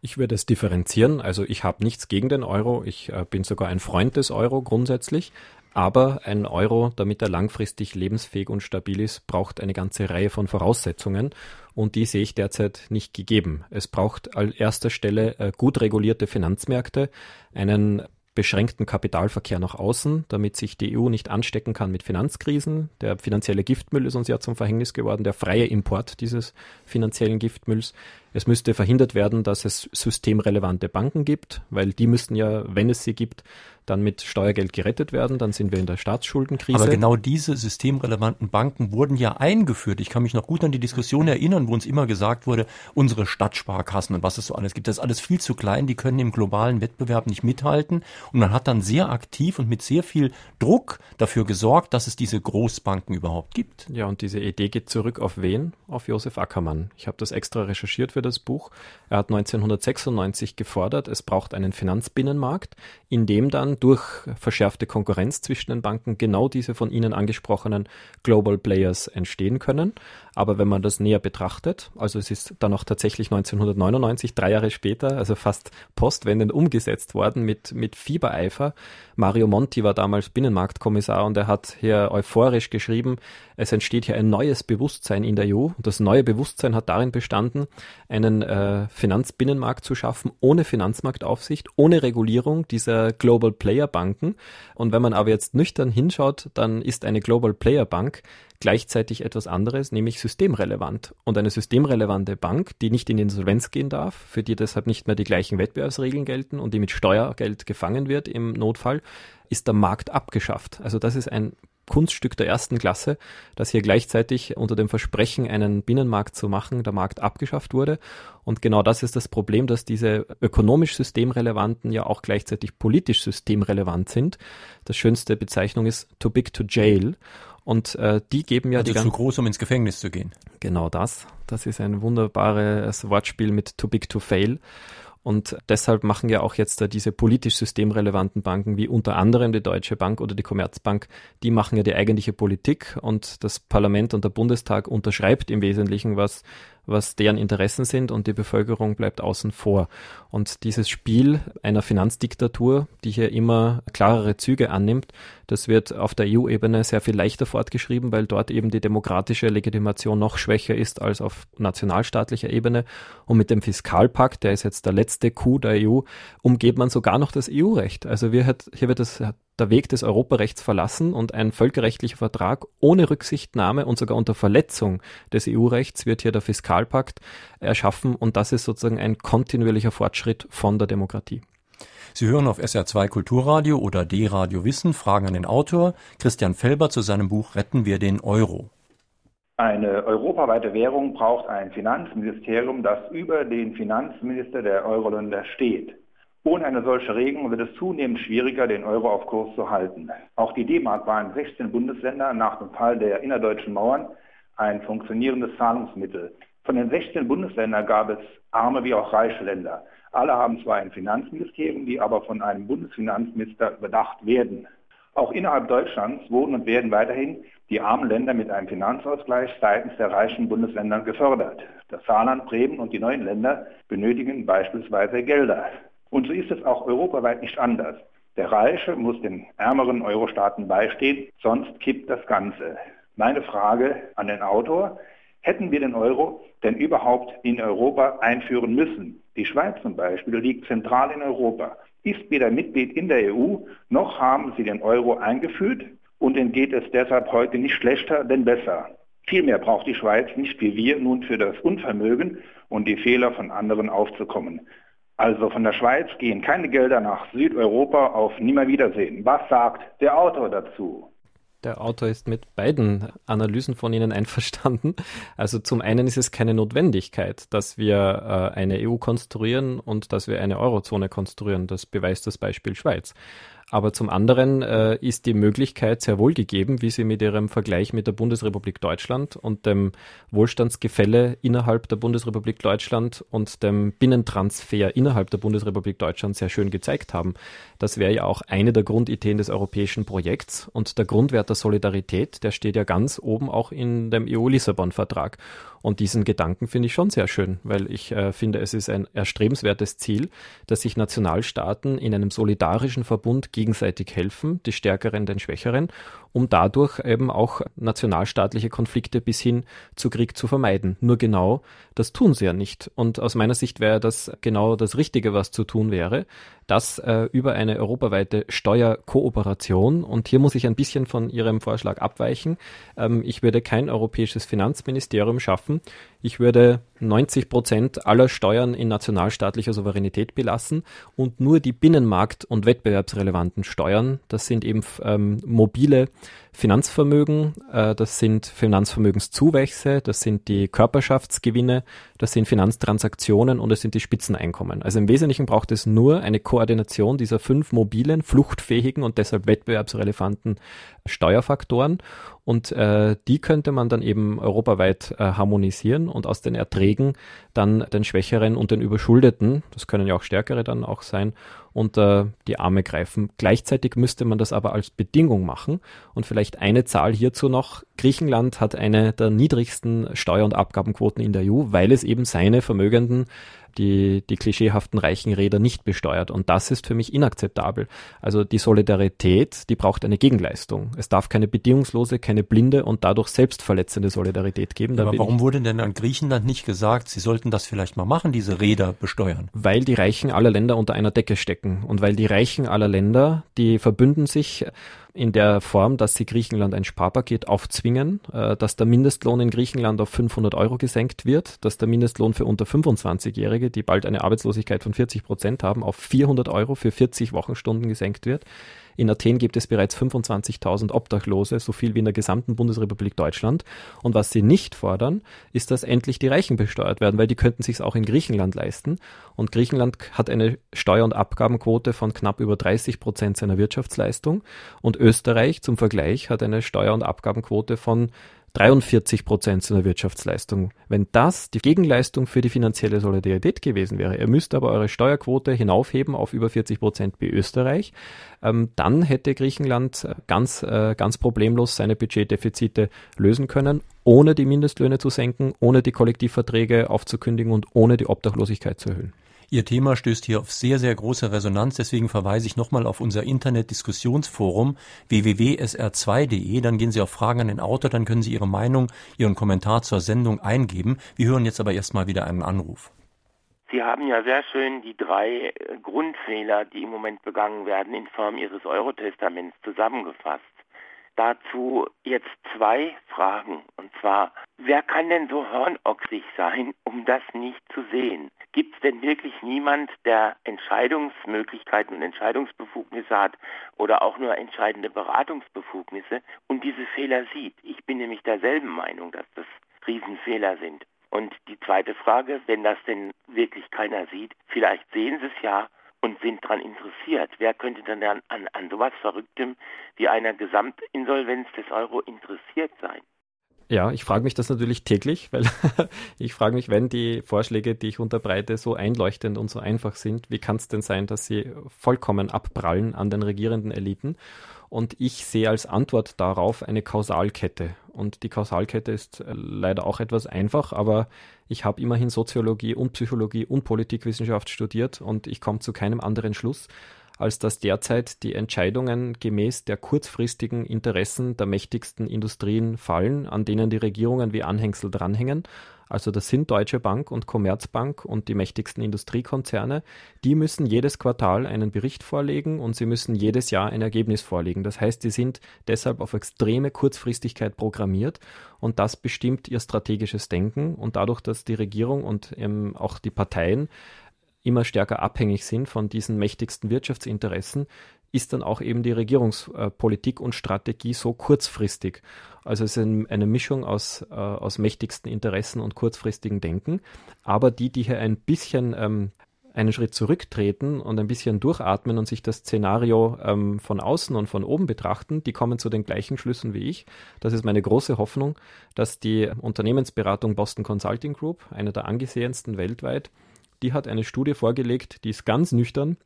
Ich würde es differenzieren. Also ich habe nichts gegen den Euro. Ich äh, bin sogar ein Freund des Euro grundsätzlich. Aber ein Euro, damit er langfristig lebensfähig und stabil ist, braucht eine ganze Reihe von Voraussetzungen. Und die sehe ich derzeit nicht gegeben. Es braucht an erster Stelle äh, gut regulierte Finanzmärkte, einen beschränkten Kapitalverkehr nach außen, damit sich die EU nicht anstecken kann mit Finanzkrisen. Der finanzielle Giftmüll ist uns ja zum Verhängnis geworden, der freie Import dieses finanziellen Giftmülls. Es müsste verhindert werden, dass es systemrelevante Banken gibt, weil die müssten ja, wenn es sie gibt, dann mit Steuergeld gerettet werden, dann sind wir in der Staatsschuldenkrise. Aber genau diese systemrelevanten Banken wurden ja eingeführt. Ich kann mich noch gut an die Diskussion erinnern, wo uns immer gesagt wurde, unsere Stadtsparkassen und was es so alles gibt, das ist alles viel zu klein, die können im globalen Wettbewerb nicht mithalten. Und man hat dann sehr aktiv und mit sehr viel Druck dafür gesorgt, dass es diese Großbanken überhaupt gibt. Ja, und diese Idee geht zurück auf wen? Auf Josef Ackermann. Ich habe das extra recherchiert für das Buch. Er hat 1996 gefordert, es braucht einen Finanzbinnenmarkt, in dem dann durch verschärfte Konkurrenz zwischen den Banken genau diese von Ihnen angesprochenen Global Players entstehen können. Aber wenn man das näher betrachtet, also es ist dann auch tatsächlich 1999, drei Jahre später, also fast postwendend umgesetzt worden mit, mit Fiebereifer. Mario Monti war damals Binnenmarktkommissar und er hat hier euphorisch geschrieben, es entsteht hier ein neues Bewusstsein in der EU. Und das neue Bewusstsein hat darin bestanden, einen äh, Finanzbinnenmarkt zu schaffen, ohne Finanzmarktaufsicht, ohne Regulierung dieser Global Player Banken. Und wenn man aber jetzt nüchtern hinschaut, dann ist eine Global Player Bank gleichzeitig etwas anderes, nämlich systemrelevant. Und eine systemrelevante Bank, die nicht in Insolvenz gehen darf, für die deshalb nicht mehr die gleichen Wettbewerbsregeln gelten und die mit Steuergeld gefangen wird im Notfall, ist der Markt abgeschafft. Also das ist ein Kunststück der ersten Klasse, dass hier gleichzeitig unter dem Versprechen, einen Binnenmarkt zu machen, der Markt abgeschafft wurde. Und genau das ist das Problem, dass diese ökonomisch systemrelevanten ja auch gleichzeitig politisch systemrelevant sind. Das schönste Bezeichnung ist too big to jail. Und äh, die geben ja also die zu groß, um ins Gefängnis zu gehen. Genau das. Das ist ein wunderbares Wortspiel mit too big to fail. Und deshalb machen ja auch jetzt da diese politisch systemrelevanten Banken, wie unter anderem die Deutsche Bank oder die Commerzbank, die machen ja die eigentliche Politik und das Parlament und der Bundestag unterschreibt im Wesentlichen, was was deren Interessen sind und die Bevölkerung bleibt außen vor. Und dieses Spiel einer Finanzdiktatur, die hier immer klarere Züge annimmt, das wird auf der EU-Ebene sehr viel leichter fortgeschrieben, weil dort eben die demokratische Legitimation noch schwächer ist als auf nationalstaatlicher Ebene. Und mit dem Fiskalpakt, der ist jetzt der letzte Coup der EU, umgeht man sogar noch das EU-Recht. Also hier wird das der Weg des Europarechts verlassen und ein völkerrechtlicher Vertrag ohne Rücksichtnahme und sogar unter Verletzung des EU-Rechts wird hier der Fiskalpakt erschaffen und das ist sozusagen ein kontinuierlicher Fortschritt von der Demokratie. Sie hören auf SR2 Kulturradio oder D-Radio Wissen Fragen an den Autor Christian Felber zu seinem Buch Retten wir den Euro. Eine europaweite Währung braucht ein Finanzministerium, das über den Finanzminister der Euro-Länder steht. Ohne eine solche Regelung wird es zunehmend schwieriger, den Euro auf Kurs zu halten. Auch die D-Mark war in 16 Bundesländern nach dem Fall der innerdeutschen Mauern ein funktionierendes Zahlungsmittel. Von den 16 Bundesländern gab es arme wie auch reiche Länder. Alle haben zwar ein Finanzministerium, die aber von einem Bundesfinanzminister überdacht werden. Auch innerhalb Deutschlands wurden und werden weiterhin die armen Länder mit einem Finanzausgleich seitens der reichen Bundesländer gefördert. Das Saarland, Bremen und die neuen Länder benötigen beispielsweise Gelder. Und so ist es auch europaweit nicht anders. Der Reiche muss den ärmeren Euro-Staaten beistehen, sonst kippt das Ganze. Meine Frage an den Autor, hätten wir den Euro denn überhaupt in Europa einführen müssen? Die Schweiz zum Beispiel liegt zentral in Europa, ist weder Mitglied in der EU, noch haben sie den Euro eingeführt und ihnen geht es deshalb heute nicht schlechter, denn besser. Vielmehr braucht die Schweiz nicht wie wir nun für das Unvermögen und die Fehler von anderen aufzukommen. Also von der Schweiz gehen keine Gelder nach Südeuropa auf Nimmerwiedersehen. Was sagt der Autor dazu? Der Autor ist mit beiden Analysen von Ihnen einverstanden. Also zum einen ist es keine Notwendigkeit, dass wir äh, eine EU konstruieren und dass wir eine Eurozone konstruieren. Das beweist das Beispiel Schweiz. Aber zum anderen äh, ist die Möglichkeit sehr wohl gegeben, wie Sie mit Ihrem Vergleich mit der Bundesrepublik Deutschland und dem Wohlstandsgefälle innerhalb der Bundesrepublik Deutschland und dem Binnentransfer innerhalb der Bundesrepublik Deutschland sehr schön gezeigt haben. Das wäre ja auch eine der Grundideen des europäischen Projekts und der Grundwert der Solidarität, der steht ja ganz oben auch in dem EU-Lissabon-Vertrag. Und diesen Gedanken finde ich schon sehr schön, weil ich äh, finde, es ist ein erstrebenswertes Ziel, dass sich Nationalstaaten in einem solidarischen Verbund gegenseitig helfen, die Stärkeren den Schwächeren, um dadurch eben auch nationalstaatliche Konflikte bis hin zu Krieg zu vermeiden. Nur genau, das tun sie ja nicht. Und aus meiner Sicht wäre das genau das Richtige, was zu tun wäre, dass äh, über eine europaweite Steuerkooperation, und hier muss ich ein bisschen von Ihrem Vorschlag abweichen, ähm, ich würde kein europäisches Finanzministerium schaffen, ich würde 90 Prozent aller Steuern in nationalstaatlicher Souveränität belassen und nur die Binnenmarkt- und wettbewerbsrelevanten Steuern, das sind eben ähm, mobile Finanzvermögen, äh, das sind Finanzvermögenszuwächse, das sind die Körperschaftsgewinne, das sind Finanztransaktionen und es sind die Spitzeneinkommen. Also im Wesentlichen braucht es nur eine Koordination dieser fünf mobilen, fluchtfähigen und deshalb wettbewerbsrelevanten Steuerfaktoren und äh, die könnte man dann eben europaweit äh, harmonisieren und aus den Erträgen dann den Schwächeren und den Überschuldeten, das können ja auch Stärkere dann auch sein, unter die Arme greifen. Gleichzeitig müsste man das aber als Bedingung machen. Und vielleicht eine Zahl hierzu noch. Griechenland hat eine der niedrigsten Steuer- und Abgabenquoten in der EU, weil es eben seine Vermögenden die, die klischeehaften reichen Räder nicht besteuert. Und das ist für mich inakzeptabel. Also die Solidarität, die braucht eine Gegenleistung. Es darf keine bedingungslose, keine blinde und dadurch selbstverletzende Solidarität geben. Aber warum wurde denn an Griechenland nicht gesagt, sie sollten das vielleicht mal machen, diese Räder besteuern? Weil die Reichen aller Länder unter einer Decke stecken und weil die Reichen aller Länder, die verbünden sich in der Form, dass sie Griechenland ein Sparpaket aufzwingen, äh, dass der Mindestlohn in Griechenland auf 500 Euro gesenkt wird, dass der Mindestlohn für unter 25-Jährige, die bald eine Arbeitslosigkeit von 40 Prozent haben, auf 400 Euro für 40 Wochenstunden gesenkt wird. In Athen gibt es bereits 25.000 Obdachlose, so viel wie in der gesamten Bundesrepublik Deutschland. Und was sie nicht fordern, ist, dass endlich die Reichen besteuert werden, weil die könnten sich auch in Griechenland leisten. Und Griechenland hat eine Steuer- und Abgabenquote von knapp über 30 Prozent seiner Wirtschaftsleistung. Und Österreich zum Vergleich hat eine Steuer- und Abgabenquote von 43 Prozent seiner Wirtschaftsleistung. Wenn das die Gegenleistung für die finanzielle Solidarität gewesen wäre, ihr müsst aber eure Steuerquote hinaufheben auf über 40 Prozent wie Österreich, ähm, dann hätte Griechenland ganz, äh, ganz problemlos seine Budgetdefizite lösen können, ohne die Mindestlöhne zu senken, ohne die Kollektivverträge aufzukündigen und ohne die Obdachlosigkeit zu erhöhen. Ihr Thema stößt hier auf sehr, sehr große Resonanz. Deswegen verweise ich nochmal auf unser Internet-Diskussionsforum www.sr2.de. Dann gehen Sie auf Fragen an den Autor, dann können Sie Ihre Meinung, Ihren Kommentar zur Sendung eingeben. Wir hören jetzt aber erstmal wieder einen Anruf. Sie haben ja sehr schön die drei äh, Grundfehler, die im Moment begangen werden, in Form Ihres Eurotestaments zusammengefasst. Dazu jetzt zwei Fragen. Und zwar, wer kann denn so hornochsig sein, um das nicht zu sehen? Gibt es denn wirklich niemand, der Entscheidungsmöglichkeiten und Entscheidungsbefugnisse hat oder auch nur entscheidende Beratungsbefugnisse und diese Fehler sieht? Ich bin nämlich derselben Meinung, dass das Riesenfehler sind. Und die zweite Frage, wenn das denn wirklich keiner sieht, vielleicht sehen sie es ja und sind daran interessiert. Wer könnte dann an, an, an sowas Verrücktem wie einer Gesamtinsolvenz des Euro interessiert sein? Ja, ich frage mich das natürlich täglich, weil ich frage mich, wenn die Vorschläge, die ich unterbreite, so einleuchtend und so einfach sind, wie kann es denn sein, dass sie vollkommen abprallen an den regierenden Eliten? Und ich sehe als Antwort darauf eine Kausalkette. Und die Kausalkette ist äh, leider auch etwas einfach, aber ich habe immerhin Soziologie und Psychologie und Politikwissenschaft studiert und ich komme zu keinem anderen Schluss, als dass derzeit die Entscheidungen gemäß der kurzfristigen Interessen der mächtigsten Industrien fallen, an denen die Regierungen wie Anhängsel dranhängen. Also das sind Deutsche Bank und Commerzbank und die mächtigsten Industriekonzerne. Die müssen jedes Quartal einen Bericht vorlegen und sie müssen jedes Jahr ein Ergebnis vorlegen. Das heißt, sie sind deshalb auf extreme Kurzfristigkeit programmiert und das bestimmt ihr strategisches Denken. Und dadurch, dass die Regierung und ähm, auch die Parteien immer stärker abhängig sind von diesen mächtigsten Wirtschaftsinteressen, ist dann auch eben die Regierungspolitik und Strategie so kurzfristig. Also es ist eine Mischung aus, äh, aus mächtigsten Interessen und kurzfristigen Denken. Aber die, die hier ein bisschen ähm, einen Schritt zurücktreten und ein bisschen durchatmen und sich das Szenario ähm, von außen und von oben betrachten, die kommen zu den gleichen Schlüssen wie ich. Das ist meine große Hoffnung, dass die Unternehmensberatung Boston Consulting Group, eine der angesehensten weltweit, die hat eine Studie vorgelegt, die ist ganz nüchtern,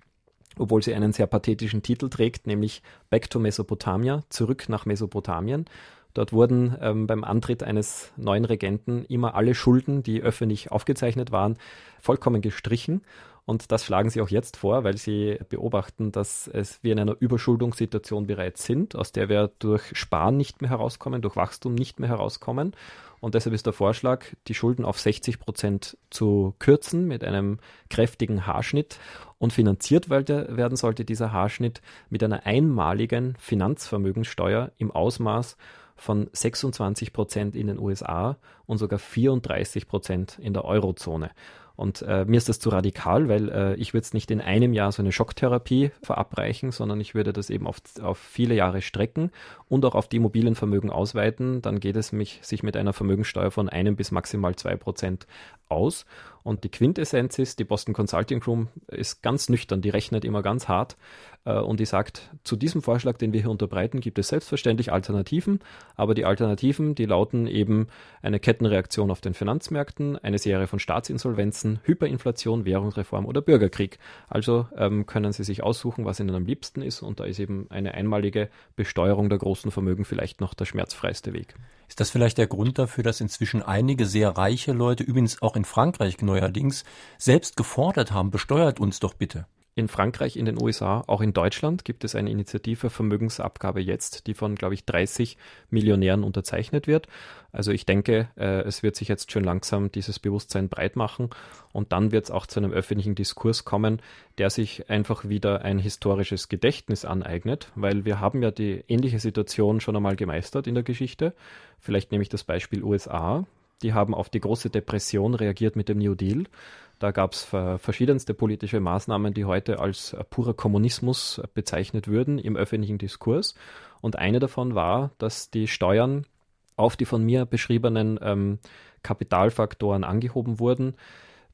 obwohl sie einen sehr pathetischen Titel trägt, nämlich Back to Mesopotamia, zurück nach Mesopotamien. Dort wurden ähm, beim Antritt eines neuen Regenten immer alle Schulden, die öffentlich aufgezeichnet waren, vollkommen gestrichen. Und das schlagen sie auch jetzt vor, weil sie beobachten, dass es wir in einer Überschuldungssituation bereits sind, aus der wir durch Sparen nicht mehr herauskommen, durch Wachstum nicht mehr herauskommen. Und deshalb ist der Vorschlag, die Schulden auf 60 Prozent zu kürzen mit einem kräftigen Haarschnitt. Und finanziert werden sollte dieser Haarschnitt mit einer einmaligen Finanzvermögenssteuer im Ausmaß von 26 Prozent in den USA und sogar 34 Prozent in der Eurozone. Und äh, mir ist das zu radikal, weil äh, ich würde es nicht in einem Jahr so eine Schocktherapie verabreichen, sondern ich würde das eben auf, auf viele Jahre strecken und auch auf die Immobilienvermögen ausweiten. Dann geht es mich, sich mit einer Vermögenssteuer von einem bis maximal zwei Prozent aus. Und die Quintessenz ist, die Boston Consulting Room ist ganz nüchtern, die rechnet immer ganz hart äh, und die sagt, zu diesem Vorschlag, den wir hier unterbreiten, gibt es selbstverständlich Alternativen, aber die Alternativen, die lauten eben eine Kettenreaktion auf den Finanzmärkten, eine Serie von Staatsinsolvenzen, Hyperinflation, Währungsreform oder Bürgerkrieg. Also ähm, können Sie sich aussuchen, was Ihnen am liebsten ist und da ist eben eine einmalige Besteuerung der großen Vermögen vielleicht noch der schmerzfreiste Weg. Ist das vielleicht der Grund dafür, dass inzwischen einige sehr reiche Leute, übrigens auch in Frankreich neuerdings, selbst gefordert haben, besteuert uns doch bitte? In Frankreich, in den USA, auch in Deutschland gibt es eine Initiative Vermögensabgabe jetzt, die von, glaube ich, 30 Millionären unterzeichnet wird. Also ich denke, äh, es wird sich jetzt schon langsam dieses Bewusstsein breit machen und dann wird es auch zu einem öffentlichen Diskurs kommen, der sich einfach wieder ein historisches Gedächtnis aneignet, weil wir haben ja die ähnliche Situation schon einmal gemeistert in der Geschichte. Vielleicht nehme ich das Beispiel USA. Die haben auf die große Depression reagiert mit dem New Deal. Da gab es verschiedenste politische Maßnahmen, die heute als purer Kommunismus bezeichnet würden im öffentlichen Diskurs. Und eine davon war, dass die Steuern auf die von mir beschriebenen ähm, Kapitalfaktoren angehoben wurden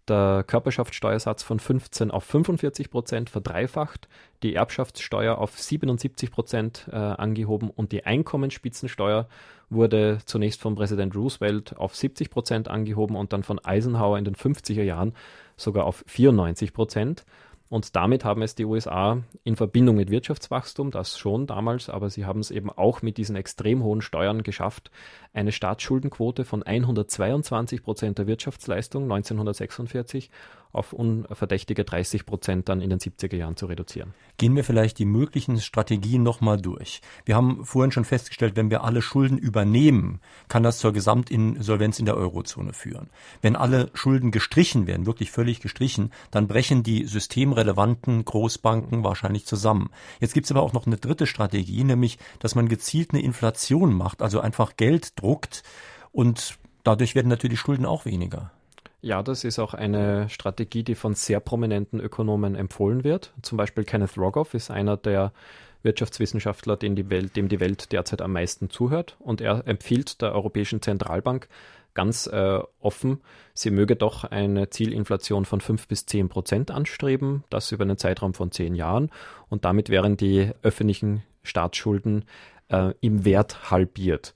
der Körperschaftssteuersatz von 15 auf 45 Prozent verdreifacht, die Erbschaftssteuer auf 77 Prozent äh, angehoben und die Einkommensspitzensteuer wurde zunächst von Präsident Roosevelt auf 70 Prozent angehoben und dann von Eisenhower in den 50er Jahren sogar auf 94 Prozent. Und damit haben es die USA in Verbindung mit Wirtschaftswachstum, das schon damals, aber sie haben es eben auch mit diesen extrem hohen Steuern geschafft, eine Staatsschuldenquote von 122 Prozent der Wirtschaftsleistung 1946 auf unverdächtige 30 Prozent dann in den 70er Jahren zu reduzieren. Gehen wir vielleicht die möglichen Strategien nochmal durch. Wir haben vorhin schon festgestellt, wenn wir alle Schulden übernehmen, kann das zur Gesamtinsolvenz in der Eurozone führen. Wenn alle Schulden gestrichen werden, wirklich völlig gestrichen, dann brechen die systemrelevanten Großbanken wahrscheinlich zusammen. Jetzt gibt es aber auch noch eine dritte Strategie, nämlich, dass man gezielt eine Inflation macht, also einfach Geld druckt und dadurch werden natürlich Schulden auch weniger. Ja, das ist auch eine Strategie, die von sehr prominenten Ökonomen empfohlen wird. Zum Beispiel Kenneth Rogoff ist einer der Wirtschaftswissenschaftler, dem die Welt, dem die Welt derzeit am meisten zuhört. Und er empfiehlt der Europäischen Zentralbank ganz äh, offen, sie möge doch eine Zielinflation von 5 bis 10 Prozent anstreben, das über einen Zeitraum von zehn Jahren. Und damit wären die öffentlichen Staatsschulden äh, im Wert halbiert.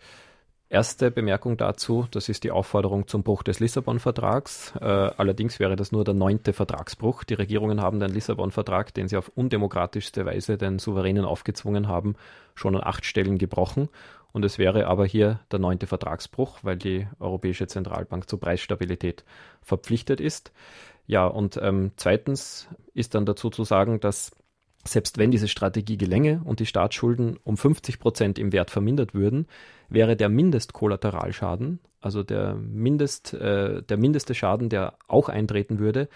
Erste Bemerkung dazu, das ist die Aufforderung zum Bruch des Lissabon-Vertrags. Äh, allerdings wäre das nur der neunte Vertragsbruch. Die Regierungen haben den Lissabon-Vertrag, den sie auf undemokratischste Weise den Souveränen aufgezwungen haben, schon an acht Stellen gebrochen. Und es wäre aber hier der neunte Vertragsbruch, weil die Europäische Zentralbank zur Preisstabilität verpflichtet ist. Ja, und ähm, zweitens ist dann dazu zu sagen, dass selbst wenn diese Strategie gelänge und die Staatsschulden um 50 Prozent im Wert vermindert würden, wäre der Mindestkollateralschaden, also der, Mindest, äh, der mindeste Schaden, der auch eintreten würde,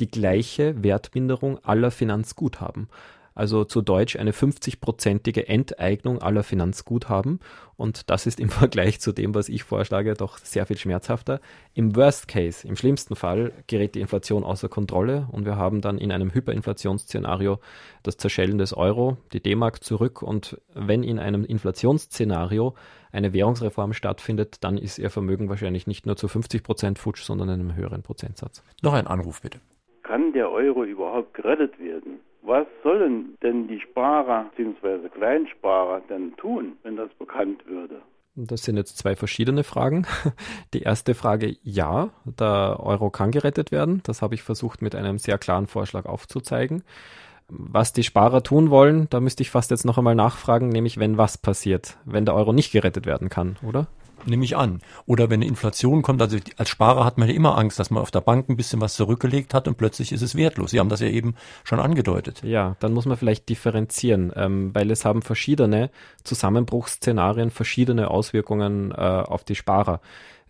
die gleiche Wertminderung aller Finanzguthaben also zu Deutsch eine 50-prozentige Enteignung aller Finanzguthaben. Und das ist im Vergleich zu dem, was ich vorschlage, doch sehr viel schmerzhafter. Im Worst Case, im schlimmsten Fall, gerät die Inflation außer Kontrolle und wir haben dann in einem Hyperinflationsszenario das Zerschellen des Euro, die D-Mark zurück. Und wenn in einem Inflationsszenario eine Währungsreform stattfindet, dann ist ihr Vermögen wahrscheinlich nicht nur zu 50 Prozent futsch, sondern in einem höheren Prozentsatz. Noch ein Anruf bitte. Kann der Euro überhaupt gerettet werden? Was sollen denn die Sparer bzw. Kleinsparer denn tun, wenn das bekannt würde? Das sind jetzt zwei verschiedene Fragen. Die erste Frage, ja, der Euro kann gerettet werden. Das habe ich versucht mit einem sehr klaren Vorschlag aufzuzeigen. Was die Sparer tun wollen, da müsste ich fast jetzt noch einmal nachfragen, nämlich wenn was passiert, wenn der Euro nicht gerettet werden kann, oder? Nehme ich an. Oder wenn eine Inflation kommt, also als Sparer hat man ja immer Angst, dass man auf der Bank ein bisschen was zurückgelegt hat und plötzlich ist es wertlos. Sie haben das ja eben schon angedeutet. Ja, dann muss man vielleicht differenzieren, ähm, weil es haben verschiedene Zusammenbruchsszenarien verschiedene Auswirkungen äh, auf die Sparer.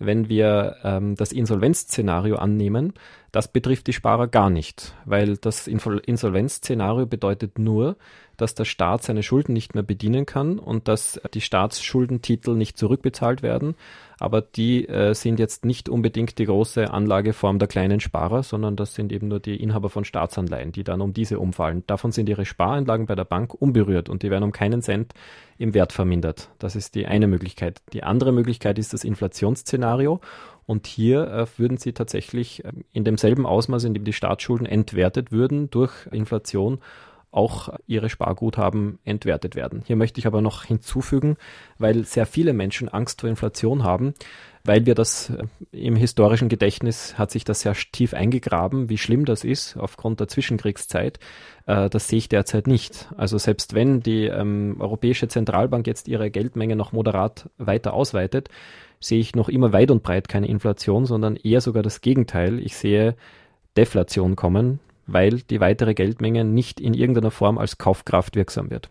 Wenn wir ähm, das Insolvenzszenario annehmen, das betrifft die Sparer gar nicht, weil das Insolvenzszenario bedeutet nur, dass der Staat seine Schulden nicht mehr bedienen kann und dass die Staatsschuldentitel nicht zurückbezahlt werden. Aber die äh, sind jetzt nicht unbedingt die große Anlageform der kleinen Sparer, sondern das sind eben nur die Inhaber von Staatsanleihen, die dann um diese umfallen. Davon sind ihre Spareinlagen bei der Bank unberührt und die werden um keinen Cent im Wert vermindert. Das ist die eine Möglichkeit. Die andere Möglichkeit ist das Inflationsszenario. Und hier äh, würden sie tatsächlich äh, in demselben Ausmaß, in dem die Staatsschulden entwertet würden durch Inflation, auch ihre Sparguthaben entwertet werden. Hier möchte ich aber noch hinzufügen, weil sehr viele Menschen Angst vor Inflation haben, weil wir das äh, im historischen Gedächtnis hat sich das sehr tief eingegraben, wie schlimm das ist aufgrund der Zwischenkriegszeit. Äh, das sehe ich derzeit nicht. Also selbst wenn die ähm, Europäische Zentralbank jetzt ihre Geldmenge noch moderat weiter ausweitet, sehe ich noch immer weit und breit keine Inflation, sondern eher sogar das Gegenteil. Ich sehe Deflation kommen, weil die weitere Geldmenge nicht in irgendeiner Form als Kaufkraft wirksam wird.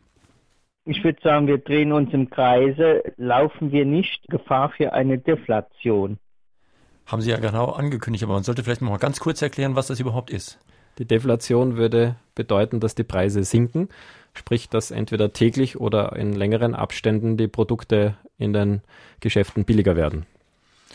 Ich würde sagen, wir drehen uns im Kreise. Laufen wir nicht Gefahr für eine Deflation? Haben Sie ja genau angekündigt, aber man sollte vielleicht noch mal ganz kurz erklären, was das überhaupt ist. Die Deflation würde bedeuten, dass die Preise sinken, sprich, dass entweder täglich oder in längeren Abständen die Produkte in den Geschäften billiger werden.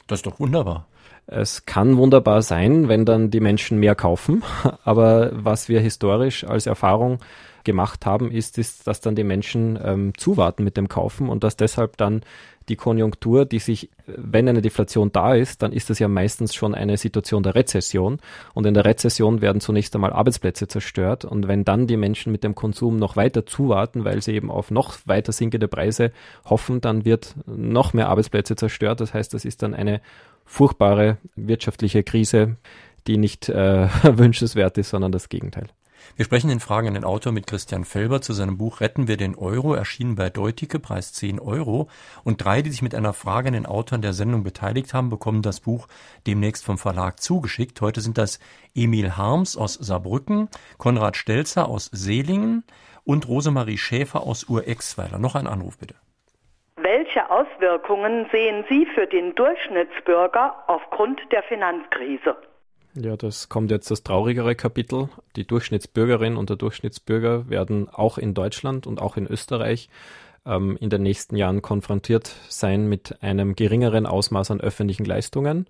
Das ist doch wunderbar. Es kann wunderbar sein, wenn dann die Menschen mehr kaufen, aber was wir historisch als Erfahrung gemacht haben, ist, ist dass dann die Menschen ähm, zuwarten mit dem Kaufen und dass deshalb dann die Konjunktur, die sich, wenn eine Deflation da ist, dann ist das ja meistens schon eine Situation der Rezession. Und in der Rezession werden zunächst einmal Arbeitsplätze zerstört. Und wenn dann die Menschen mit dem Konsum noch weiter zuwarten, weil sie eben auf noch weiter sinkende Preise hoffen, dann wird noch mehr Arbeitsplätze zerstört. Das heißt, das ist dann eine furchtbare wirtschaftliche Krise, die nicht äh, wünschenswert ist, sondern das Gegenteil. Wir sprechen in Fragen an den Autor mit Christian Felber zu seinem Buch Retten wir den Euro, erschienen bei Deutike, Preis 10 Euro. Und drei, die sich mit einer Frage an den Autoren der Sendung beteiligt haben, bekommen das Buch demnächst vom Verlag zugeschickt. Heute sind das Emil Harms aus Saarbrücken, Konrad Stelzer aus Seelingen und Rosemarie Schäfer aus Urexweiler. Noch ein Anruf bitte. Welche Auswirkungen sehen Sie für den Durchschnittsbürger aufgrund der Finanzkrise? Ja, das kommt jetzt das traurigere Kapitel. Die Durchschnittsbürgerin und der Durchschnittsbürger werden auch in Deutschland und auch in Österreich ähm, in den nächsten Jahren konfrontiert sein mit einem geringeren Ausmaß an öffentlichen Leistungen.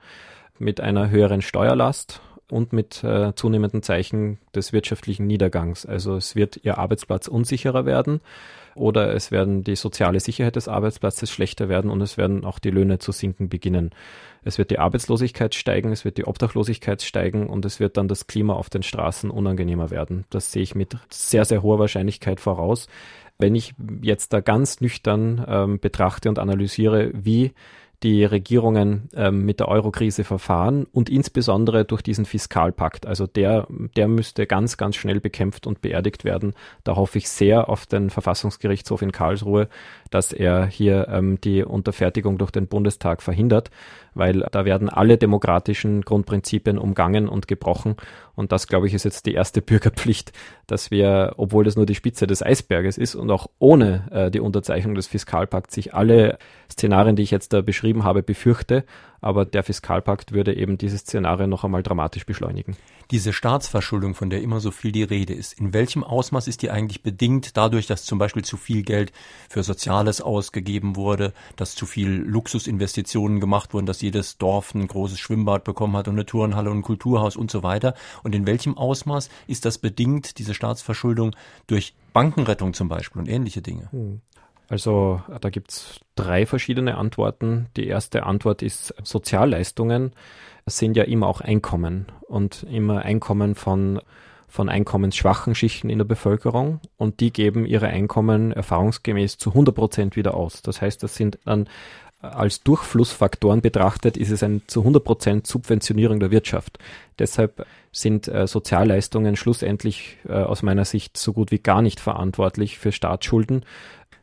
mit einer höheren Steuerlast und mit äh, zunehmenden Zeichen des wirtschaftlichen Niedergangs. Also es wird ihr Arbeitsplatz unsicherer werden oder es werden die soziale Sicherheit des Arbeitsplatzes schlechter werden und es werden auch die Löhne zu sinken beginnen. Es wird die Arbeitslosigkeit steigen, es wird die Obdachlosigkeit steigen und es wird dann das Klima auf den Straßen unangenehmer werden. Das sehe ich mit sehr, sehr hoher Wahrscheinlichkeit voraus. Wenn ich jetzt da ganz nüchtern ähm, betrachte und analysiere, wie die Regierungen ähm, mit der Eurokrise verfahren und insbesondere durch diesen Fiskalpakt. Also der, der müsste ganz, ganz schnell bekämpft und beerdigt werden. Da hoffe ich sehr auf den Verfassungsgerichtshof in Karlsruhe, dass er hier ähm, die Unterfertigung durch den Bundestag verhindert weil da werden alle demokratischen Grundprinzipien umgangen und gebrochen. Und das, glaube ich, ist jetzt die erste Bürgerpflicht, dass wir, obwohl das nur die Spitze des Eisberges ist und auch ohne äh, die Unterzeichnung des Fiskalpakts sich alle Szenarien, die ich jetzt da beschrieben habe, befürchte, aber der Fiskalpakt würde eben diese Szenarien noch einmal dramatisch beschleunigen. Diese Staatsverschuldung, von der immer so viel die Rede ist, in welchem Ausmaß ist die eigentlich bedingt dadurch, dass zum Beispiel zu viel Geld für Soziales ausgegeben wurde, dass zu viel Luxusinvestitionen gemacht wurden, dass jedes Dorf ein großes Schwimmbad bekommen hat und eine Turnhalle und ein Kulturhaus und so weiter? Und in welchem Ausmaß ist das bedingt, diese Staatsverschuldung, durch Bankenrettung zum Beispiel und ähnliche Dinge? Hm. Also da gibt es drei verschiedene Antworten. Die erste Antwort ist, Sozialleistungen sind ja immer auch Einkommen und immer Einkommen von, von einkommensschwachen Schichten in der Bevölkerung und die geben ihre Einkommen erfahrungsgemäß zu 100 Prozent wieder aus. Das heißt, das sind dann als Durchflussfaktoren betrachtet, ist es ein zu 100 Prozent Subventionierung der Wirtschaft. Deshalb sind äh, Sozialleistungen schlussendlich äh, aus meiner Sicht so gut wie gar nicht verantwortlich für Staatsschulden,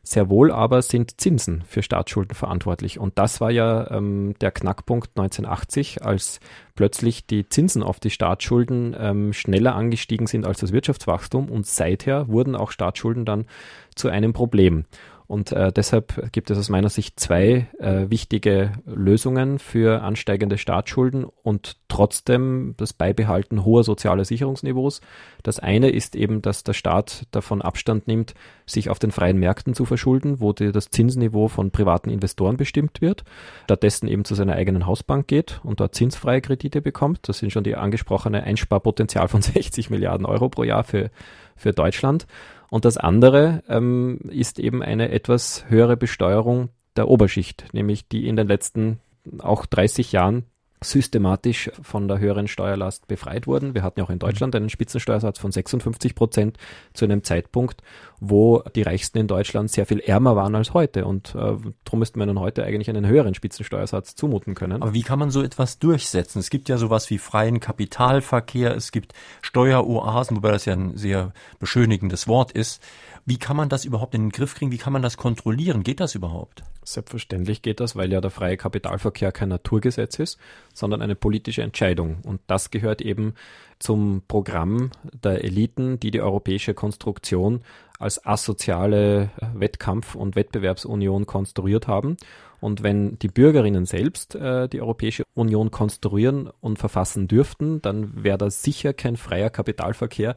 sehr wohl aber sind Zinsen für Staatsschulden verantwortlich. Und das war ja ähm, der Knackpunkt 1980, als plötzlich die Zinsen auf die Staatsschulden ähm, schneller angestiegen sind als das Wirtschaftswachstum. Und seither wurden auch Staatsschulden dann zu einem Problem. Und äh, deshalb gibt es aus meiner Sicht zwei äh, wichtige Lösungen für ansteigende Staatsschulden und trotzdem das Beibehalten hoher sozialer Sicherungsniveaus. Das eine ist eben, dass der Staat davon Abstand nimmt, sich auf den freien Märkten zu verschulden, wo die, das Zinsniveau von privaten Investoren bestimmt wird, stattdessen eben zu seiner eigenen Hausbank geht und dort zinsfreie Kredite bekommt. Das sind schon die angesprochene Einsparpotenzial von 60 Milliarden Euro pro Jahr für, für Deutschland. Und das andere ähm, ist eben eine etwas höhere Besteuerung der Oberschicht, nämlich die in den letzten auch 30 Jahren systematisch von der höheren Steuerlast befreit wurden. Wir hatten ja auch in Deutschland einen Spitzensteuersatz von 56 Prozent zu einem Zeitpunkt, wo die Reichsten in Deutschland sehr viel ärmer waren als heute. Und äh, darum müssten wir nun heute eigentlich einen höheren Spitzensteuersatz zumuten können. Aber wie kann man so etwas durchsetzen? Es gibt ja sowas wie freien Kapitalverkehr, es gibt Steueroasen, wobei das ja ein sehr beschönigendes Wort ist. Wie kann man das überhaupt in den Griff kriegen? Wie kann man das kontrollieren? Geht das überhaupt? Selbstverständlich geht das, weil ja der freie Kapitalverkehr kein Naturgesetz ist, sondern eine politische Entscheidung. Und das gehört eben zum Programm der Eliten, die die europäische Konstruktion als asoziale Wettkampf- und Wettbewerbsunion konstruiert haben. Und wenn die Bürgerinnen selbst äh, die Europäische Union konstruieren und verfassen dürften, dann wäre das sicher kein freier Kapitalverkehr,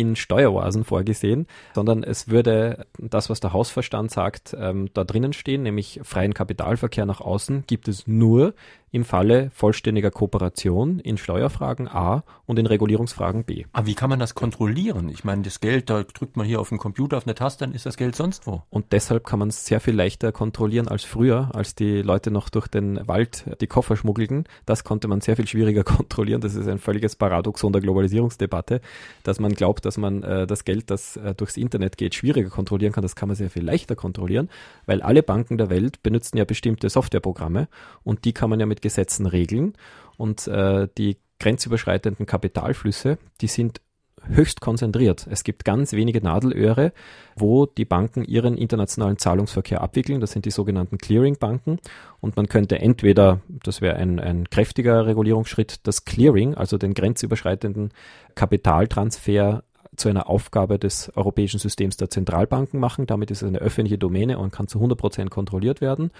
in Steueroasen vorgesehen, sondern es würde das, was der Hausverstand sagt, ähm, da drinnen stehen, nämlich freien Kapitalverkehr nach außen gibt es nur im Falle vollständiger Kooperation in Steuerfragen A und in Regulierungsfragen B. Aber wie kann man das kontrollieren? Ich meine, das Geld, da drückt man hier auf dem Computer auf eine Taste, dann ist das Geld sonst wo. Und deshalb kann man es sehr viel leichter kontrollieren als früher, als die Leute noch durch den Wald die Koffer schmuggelten. Das konnte man sehr viel schwieriger kontrollieren. Das ist ein völliges Paradoxon der Globalisierungsdebatte, dass man glaubt, dass man äh, das Geld, das äh, durchs Internet geht, schwieriger kontrollieren kann. Das kann man sehr viel leichter kontrollieren, weil alle Banken der Welt benutzen ja bestimmte Softwareprogramme und die kann man ja mit Gesetzen regeln. Und äh, die grenzüberschreitenden Kapitalflüsse, die sind höchst konzentriert. Es gibt ganz wenige Nadelöhre, wo die Banken ihren internationalen Zahlungsverkehr abwickeln. Das sind die sogenannten Clearing-Banken. Und man könnte entweder, das wäre ein, ein kräftiger Regulierungsschritt, das Clearing, also den grenzüberschreitenden Kapitaltransfer zu einer Aufgabe des europäischen Systems der Zentralbanken machen. Damit ist es eine öffentliche Domäne und kann zu 100 Prozent kontrolliert werden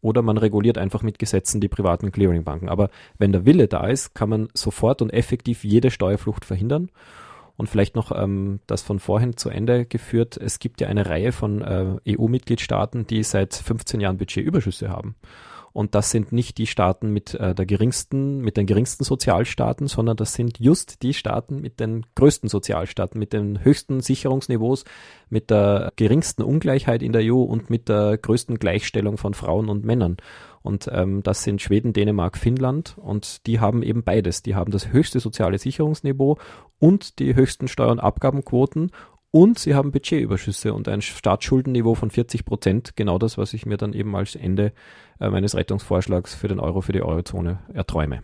oder man reguliert einfach mit Gesetzen die privaten Clearingbanken. Aber wenn der Wille da ist, kann man sofort und effektiv jede Steuerflucht verhindern. Und vielleicht noch ähm, das von vorhin zu Ende geführt. Es gibt ja eine Reihe von äh, EU-Mitgliedstaaten, die seit 15 Jahren Budgetüberschüsse haben. Und das sind nicht die Staaten mit äh, der geringsten, mit den geringsten Sozialstaaten, sondern das sind just die Staaten mit den größten Sozialstaaten, mit den höchsten Sicherungsniveaus, mit der geringsten Ungleichheit in der EU und mit der größten Gleichstellung von Frauen und Männern. Und ähm, das sind Schweden, Dänemark, Finnland und die haben eben beides. Die haben das höchste soziale Sicherungsniveau und die höchsten Steuer- und Abgabenquoten und sie haben Budgetüberschüsse und ein Staatsschuldenniveau von 40 Prozent. Genau das, was ich mir dann eben als Ende äh, meines Rettungsvorschlags für den Euro, für die Eurozone erträume.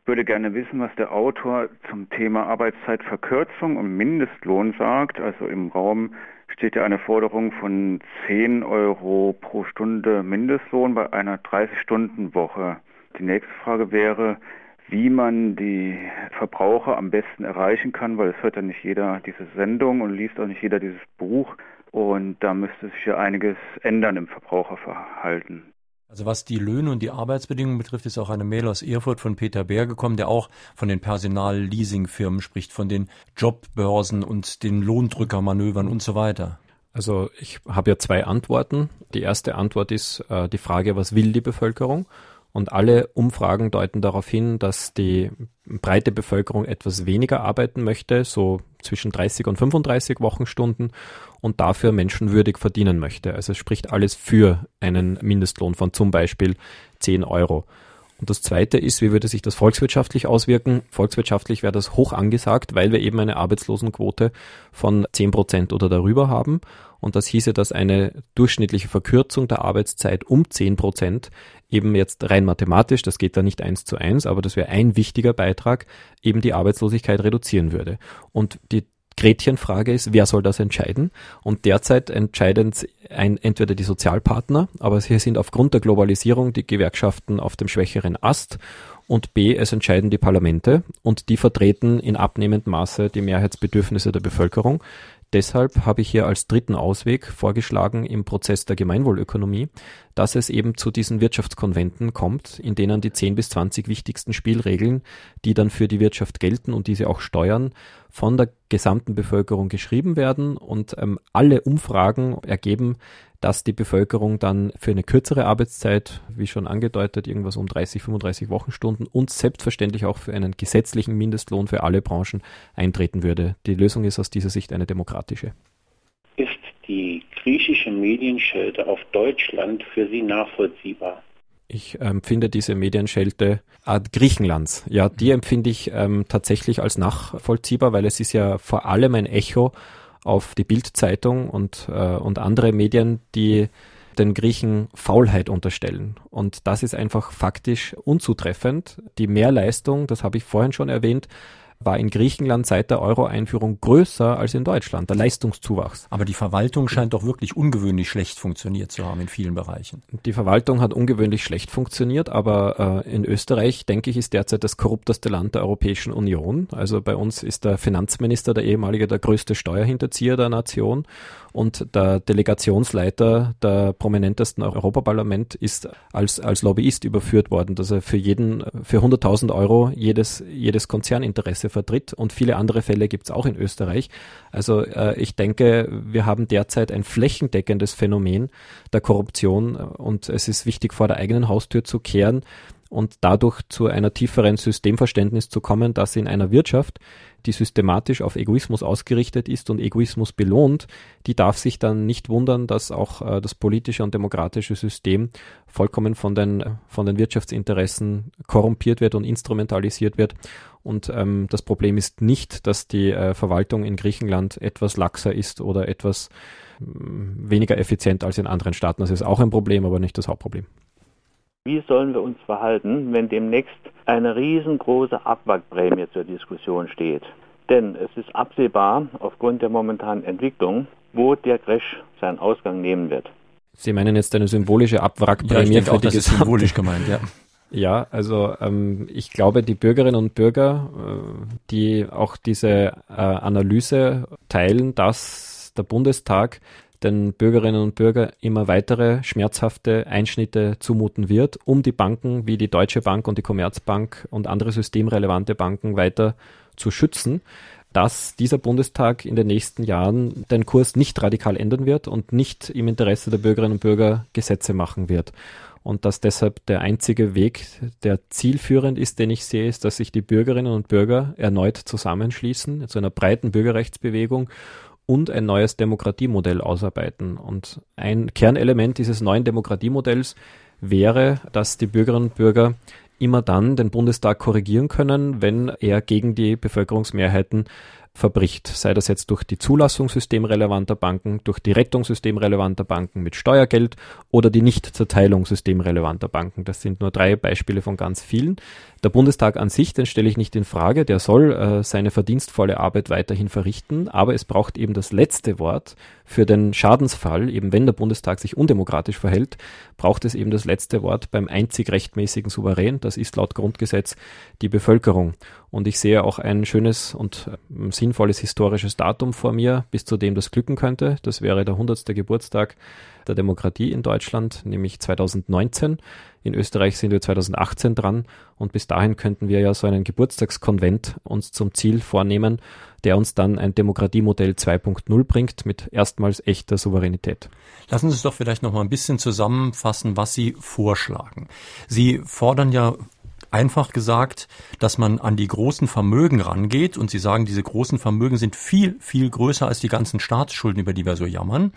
Ich würde gerne wissen, was der Autor zum Thema Arbeitszeitverkürzung und Mindestlohn sagt. Also im Raum steht ja eine Forderung von 10 Euro pro Stunde Mindestlohn bei einer 30-Stunden-Woche. Die nächste Frage wäre, wie man die Verbraucher am besten erreichen kann, weil es hört ja nicht jeder diese Sendung und liest auch nicht jeder dieses Buch. Und da müsste sich ja einiges ändern im Verbraucherverhalten. Also was die Löhne und die Arbeitsbedingungen betrifft, ist auch eine Mail aus Erfurt von Peter Bär gekommen, der auch von den Personalleasingfirmen spricht, von den Jobbörsen und den Lohndrückermanövern und so weiter. Also ich habe ja zwei Antworten. Die erste Antwort ist äh, die Frage, was will die Bevölkerung? Und alle Umfragen deuten darauf hin, dass die breite Bevölkerung etwas weniger arbeiten möchte, so zwischen 30 und 35 Wochenstunden und dafür menschenwürdig verdienen möchte. Also es spricht alles für einen Mindestlohn von zum Beispiel 10 Euro. Und das Zweite ist, wie würde sich das volkswirtschaftlich auswirken? Volkswirtschaftlich wäre das hoch angesagt, weil wir eben eine Arbeitslosenquote von 10 Prozent oder darüber haben. Und das hieße, dass eine durchschnittliche Verkürzung der Arbeitszeit um 10 Prozent eben jetzt rein mathematisch, das geht da nicht eins zu eins, aber das wäre ein wichtiger Beitrag, eben die Arbeitslosigkeit reduzieren würde. Und die Gretchenfrage ist, wer soll das entscheiden? Und derzeit entscheiden ein, entweder die Sozialpartner, aber hier sind aufgrund der Globalisierung die Gewerkschaften auf dem schwächeren Ast und B, es entscheiden die Parlamente und die vertreten in abnehmendem Maße die Mehrheitsbedürfnisse der Bevölkerung. Deshalb habe ich hier als dritten Ausweg vorgeschlagen im Prozess der Gemeinwohlökonomie, dass es eben zu diesen Wirtschaftskonventen kommt, in denen die 10 bis 20 wichtigsten Spielregeln, die dann für die Wirtschaft gelten und diese auch steuern, von der gesamten Bevölkerung geschrieben werden und ähm, alle Umfragen ergeben, dass die Bevölkerung dann für eine kürzere Arbeitszeit, wie schon angedeutet, irgendwas um 30, 35 Wochenstunden und selbstverständlich auch für einen gesetzlichen Mindestlohn für alle Branchen eintreten würde. Die Lösung ist aus dieser Sicht eine demokratische. Ist die griechische Medienschelte auf Deutschland für Sie nachvollziehbar? Ich empfinde ähm, diese Medienschelte Griechenlands. Ja, die empfinde ich ähm, tatsächlich als nachvollziehbar, weil es ist ja vor allem ein Echo auf die Bildzeitung und, äh, und andere Medien, die den Griechen Faulheit unterstellen. Und das ist einfach faktisch unzutreffend. Die Mehrleistung, das habe ich vorhin schon erwähnt, war in Griechenland seit der Euro-Einführung größer als in Deutschland, der Leistungszuwachs. Aber die Verwaltung scheint doch wirklich ungewöhnlich schlecht funktioniert zu haben in vielen Bereichen. Die Verwaltung hat ungewöhnlich schlecht funktioniert, aber äh, in Österreich, denke ich, ist derzeit das korrupteste Land der Europäischen Union. Also bei uns ist der Finanzminister, der ehemalige, der größte Steuerhinterzieher der Nation und der Delegationsleiter der prominentesten Europaparlament ist als, als Lobbyist überführt worden, dass er für jeden, für 100.000 Euro jedes, jedes Konzerninteresse vertritt und viele andere Fälle gibt es auch in Österreich. Also äh, ich denke, wir haben derzeit ein flächendeckendes Phänomen der Korruption und es ist wichtig, vor der eigenen Haustür zu kehren und dadurch zu einer tieferen Systemverständnis zu kommen, dass in einer Wirtschaft, die systematisch auf Egoismus ausgerichtet ist und Egoismus belohnt, die darf sich dann nicht wundern, dass auch äh, das politische und demokratische System vollkommen von den, von den Wirtschaftsinteressen korrumpiert wird und instrumentalisiert wird. Und ähm, das Problem ist nicht, dass die äh, Verwaltung in Griechenland etwas laxer ist oder etwas äh, weniger effizient als in anderen Staaten. Das ist auch ein Problem, aber nicht das Hauptproblem. Wie sollen wir uns verhalten, wenn demnächst eine riesengroße Abwrackprämie zur Diskussion steht? Denn es ist absehbar, aufgrund der momentanen Entwicklung, wo der Crash seinen Ausgang nehmen wird. Sie meinen jetzt eine symbolische Abwrackprämie ja, für auch, die das ist symbolisch gemeint, ja. Ja, also ähm, ich glaube, die Bürgerinnen und Bürger, äh, die auch diese äh, Analyse teilen, dass der Bundestag den Bürgerinnen und Bürgern immer weitere schmerzhafte Einschnitte zumuten wird, um die Banken wie die Deutsche Bank und die Commerzbank und andere systemrelevante Banken weiter zu schützen, dass dieser Bundestag in den nächsten Jahren den Kurs nicht radikal ändern wird und nicht im Interesse der Bürgerinnen und Bürger Gesetze machen wird. und dass deshalb der einzige Weg, der zielführend ist, den ich sehe, ist, dass sich die Bürgerinnen und Bürger erneut zusammenschließen zu einer breiten Bürgerrechtsbewegung und ein neues Demokratiemodell ausarbeiten. Und ein Kernelement dieses neuen Demokratiemodells wäre, dass die Bürgerinnen und Bürger immer dann den Bundestag korrigieren können, wenn er gegen die Bevölkerungsmehrheiten verbricht, sei das jetzt durch die Zulassung systemrelevanter Banken, durch die Rettung systemrelevanter Banken mit Steuergeld oder die Nichtzerteilung systemrelevanter Banken. Das sind nur drei Beispiele von ganz vielen. Der Bundestag an sich, den stelle ich nicht in Frage, der soll äh, seine verdienstvolle Arbeit weiterhin verrichten, aber es braucht eben das letzte Wort für den Schadensfall, eben wenn der Bundestag sich undemokratisch verhält, braucht es eben das letzte Wort beim einzig rechtmäßigen Souverän, das ist laut Grundgesetz die Bevölkerung. Und ich sehe auch ein schönes und äh, sinnvolles historisches Datum vor mir, bis zu dem das glücken könnte. Das wäre der 100. Geburtstag der Demokratie in Deutschland, nämlich 2019. In Österreich sind wir 2018 dran und bis dahin könnten wir ja so einen Geburtstagskonvent uns zum Ziel vornehmen, der uns dann ein Demokratiemodell 2.0 bringt mit erstmals echter Souveränität. Lassen Sie uns doch vielleicht noch mal ein bisschen zusammenfassen, was Sie vorschlagen. Sie fordern ja einfach gesagt, dass man an die großen Vermögen rangeht und Sie sagen, diese großen Vermögen sind viel, viel größer als die ganzen Staatsschulden, über die wir so jammern.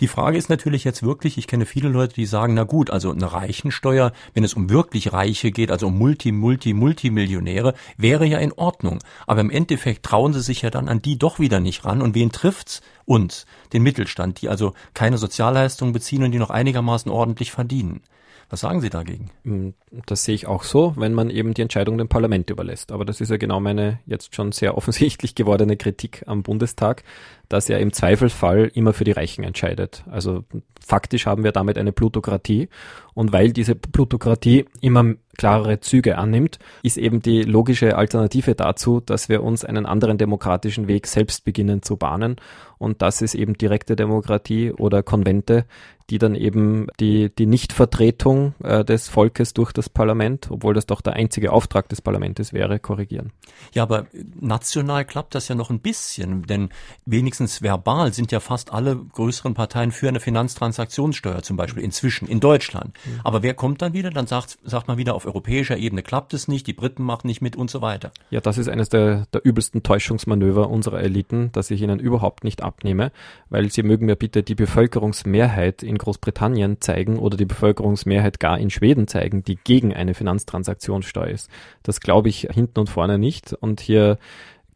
Die Frage ist natürlich jetzt wirklich, ich kenne viele Leute, die sagen, na gut, also eine Reichensteuer, wenn es um wirklich Reiche geht, also um Multi, Multi, Multimillionäre, wäre ja in Ordnung. Aber im Endeffekt trauen sie sich ja dann an die doch wieder nicht ran. Und wen trifft's? Uns, den Mittelstand, die also keine Sozialleistungen beziehen und die noch einigermaßen ordentlich verdienen. Was sagen Sie dagegen? Mm, das sehe ich auch so, wenn man eben die Entscheidung dem Parlament überlässt. Aber das ist ja genau meine jetzt schon sehr offensichtlich gewordene Kritik am Bundestag, dass er im Zweifelsfall immer für die Reichen entscheidet. Also faktisch haben wir damit eine Plutokratie. Und weil diese Plutokratie immer klarere Züge annimmt, ist eben die logische Alternative dazu, dass wir uns einen anderen demokratischen Weg selbst beginnen zu bahnen. Und das ist eben direkte Demokratie oder Konvente, die dann eben die, die Nichtvertretung äh, des Volkes durch das Parlament, obwohl das doch der einzige Auftrag des Parlaments wäre, korrigieren. Ja, aber national klappt das ja noch ein bisschen, denn wenigstens verbal sind ja fast alle größeren Parteien für eine Finanztransaktionssteuer zum Beispiel inzwischen in Deutschland. Mhm. Aber wer kommt dann wieder? Dann sagt, sagt man wieder, auf europäischer Ebene klappt es nicht, die Briten machen nicht mit und so weiter. Ja, das ist eines der, der übelsten Täuschungsmanöver unserer Eliten, das ich ihnen überhaupt nicht abnehme, weil sie mögen mir bitte die Bevölkerungsmehrheit in Großbritannien zeigen oder die Bevölkerungsmehrheit gar in Schweden zeigen, die gegen eine Finanztransaktionssteuer ist. Das glaube ich hinten und vorne nicht. Und hier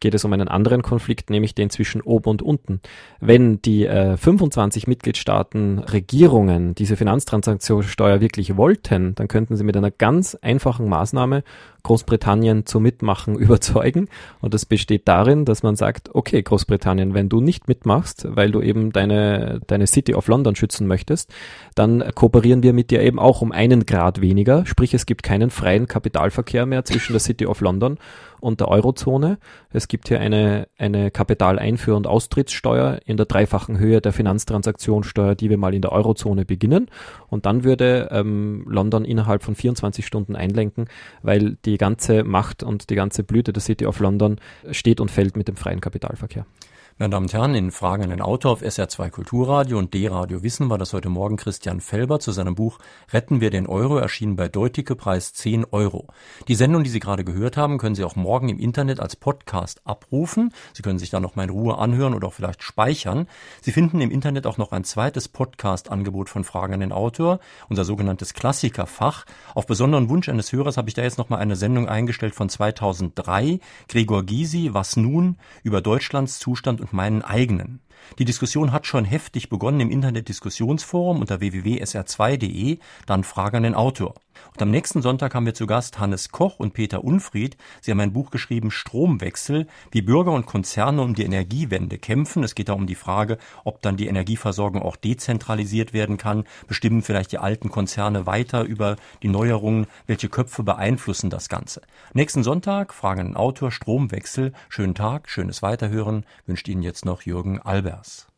geht es um einen anderen Konflikt, nämlich den zwischen oben und unten. Wenn die äh, 25 Mitgliedstaaten Regierungen diese Finanztransaktionssteuer wirklich wollten, dann könnten sie mit einer ganz einfachen Maßnahme Großbritannien zu Mitmachen überzeugen. Und das besteht darin, dass man sagt, okay, Großbritannien, wenn du nicht mitmachst, weil du eben deine, deine City of London schützen möchtest, dann kooperieren wir mit dir eben auch um einen Grad weniger. Sprich, es gibt keinen freien Kapitalverkehr mehr zwischen der City of London und der Eurozone. Es gibt hier eine, eine Kapitaleinfuhr- und Austrittssteuer in der dreifachen Höhe der Finanztransaktionssteuer, die wir mal in der Eurozone beginnen. Und dann würde ähm, London innerhalb von 24 Stunden einlenken, weil die ganze Macht und die ganze Blüte der City of London steht und fällt mit dem freien Kapitalverkehr. Meine Damen und Herren, in Fragen an den Autor auf SR2 Kulturradio und D-Radio Wissen war das heute Morgen Christian Felber zu seinem Buch Retten wir den Euro, erschienen bei Deuticke, Preis 10 Euro. Die Sendung, die Sie gerade gehört haben, können Sie auch morgen im Internet als Podcast abrufen. Sie können sich da noch mal in Ruhe anhören oder auch vielleicht speichern. Sie finden im Internet auch noch ein zweites Podcast-Angebot von Fragen an den Autor, unser sogenanntes Klassikerfach. Auf besonderen Wunsch eines Hörers habe ich da jetzt noch mal eine Sendung eingestellt von 2003. Gregor Gysi, Was nun? über Deutschlands Zustand und meinen eigenen. Die Diskussion hat schon heftig begonnen im Internet-Diskussionsforum unter www.sr2.de, dann Frage an den Autor. Und am nächsten Sonntag haben wir zu Gast Hannes Koch und Peter Unfried. Sie haben ein Buch geschrieben Stromwechsel, wie Bürger und Konzerne um die Energiewende kämpfen. Es geht da um die Frage, ob dann die Energieversorgung auch dezentralisiert werden kann. Bestimmen vielleicht die alten Konzerne weiter über die Neuerungen? Welche Köpfe beeinflussen das Ganze? Nächsten Sonntag Fragen den Autor Stromwechsel. Schönen Tag, schönes Weiterhören wünscht Ihnen jetzt noch Jürgen Albers.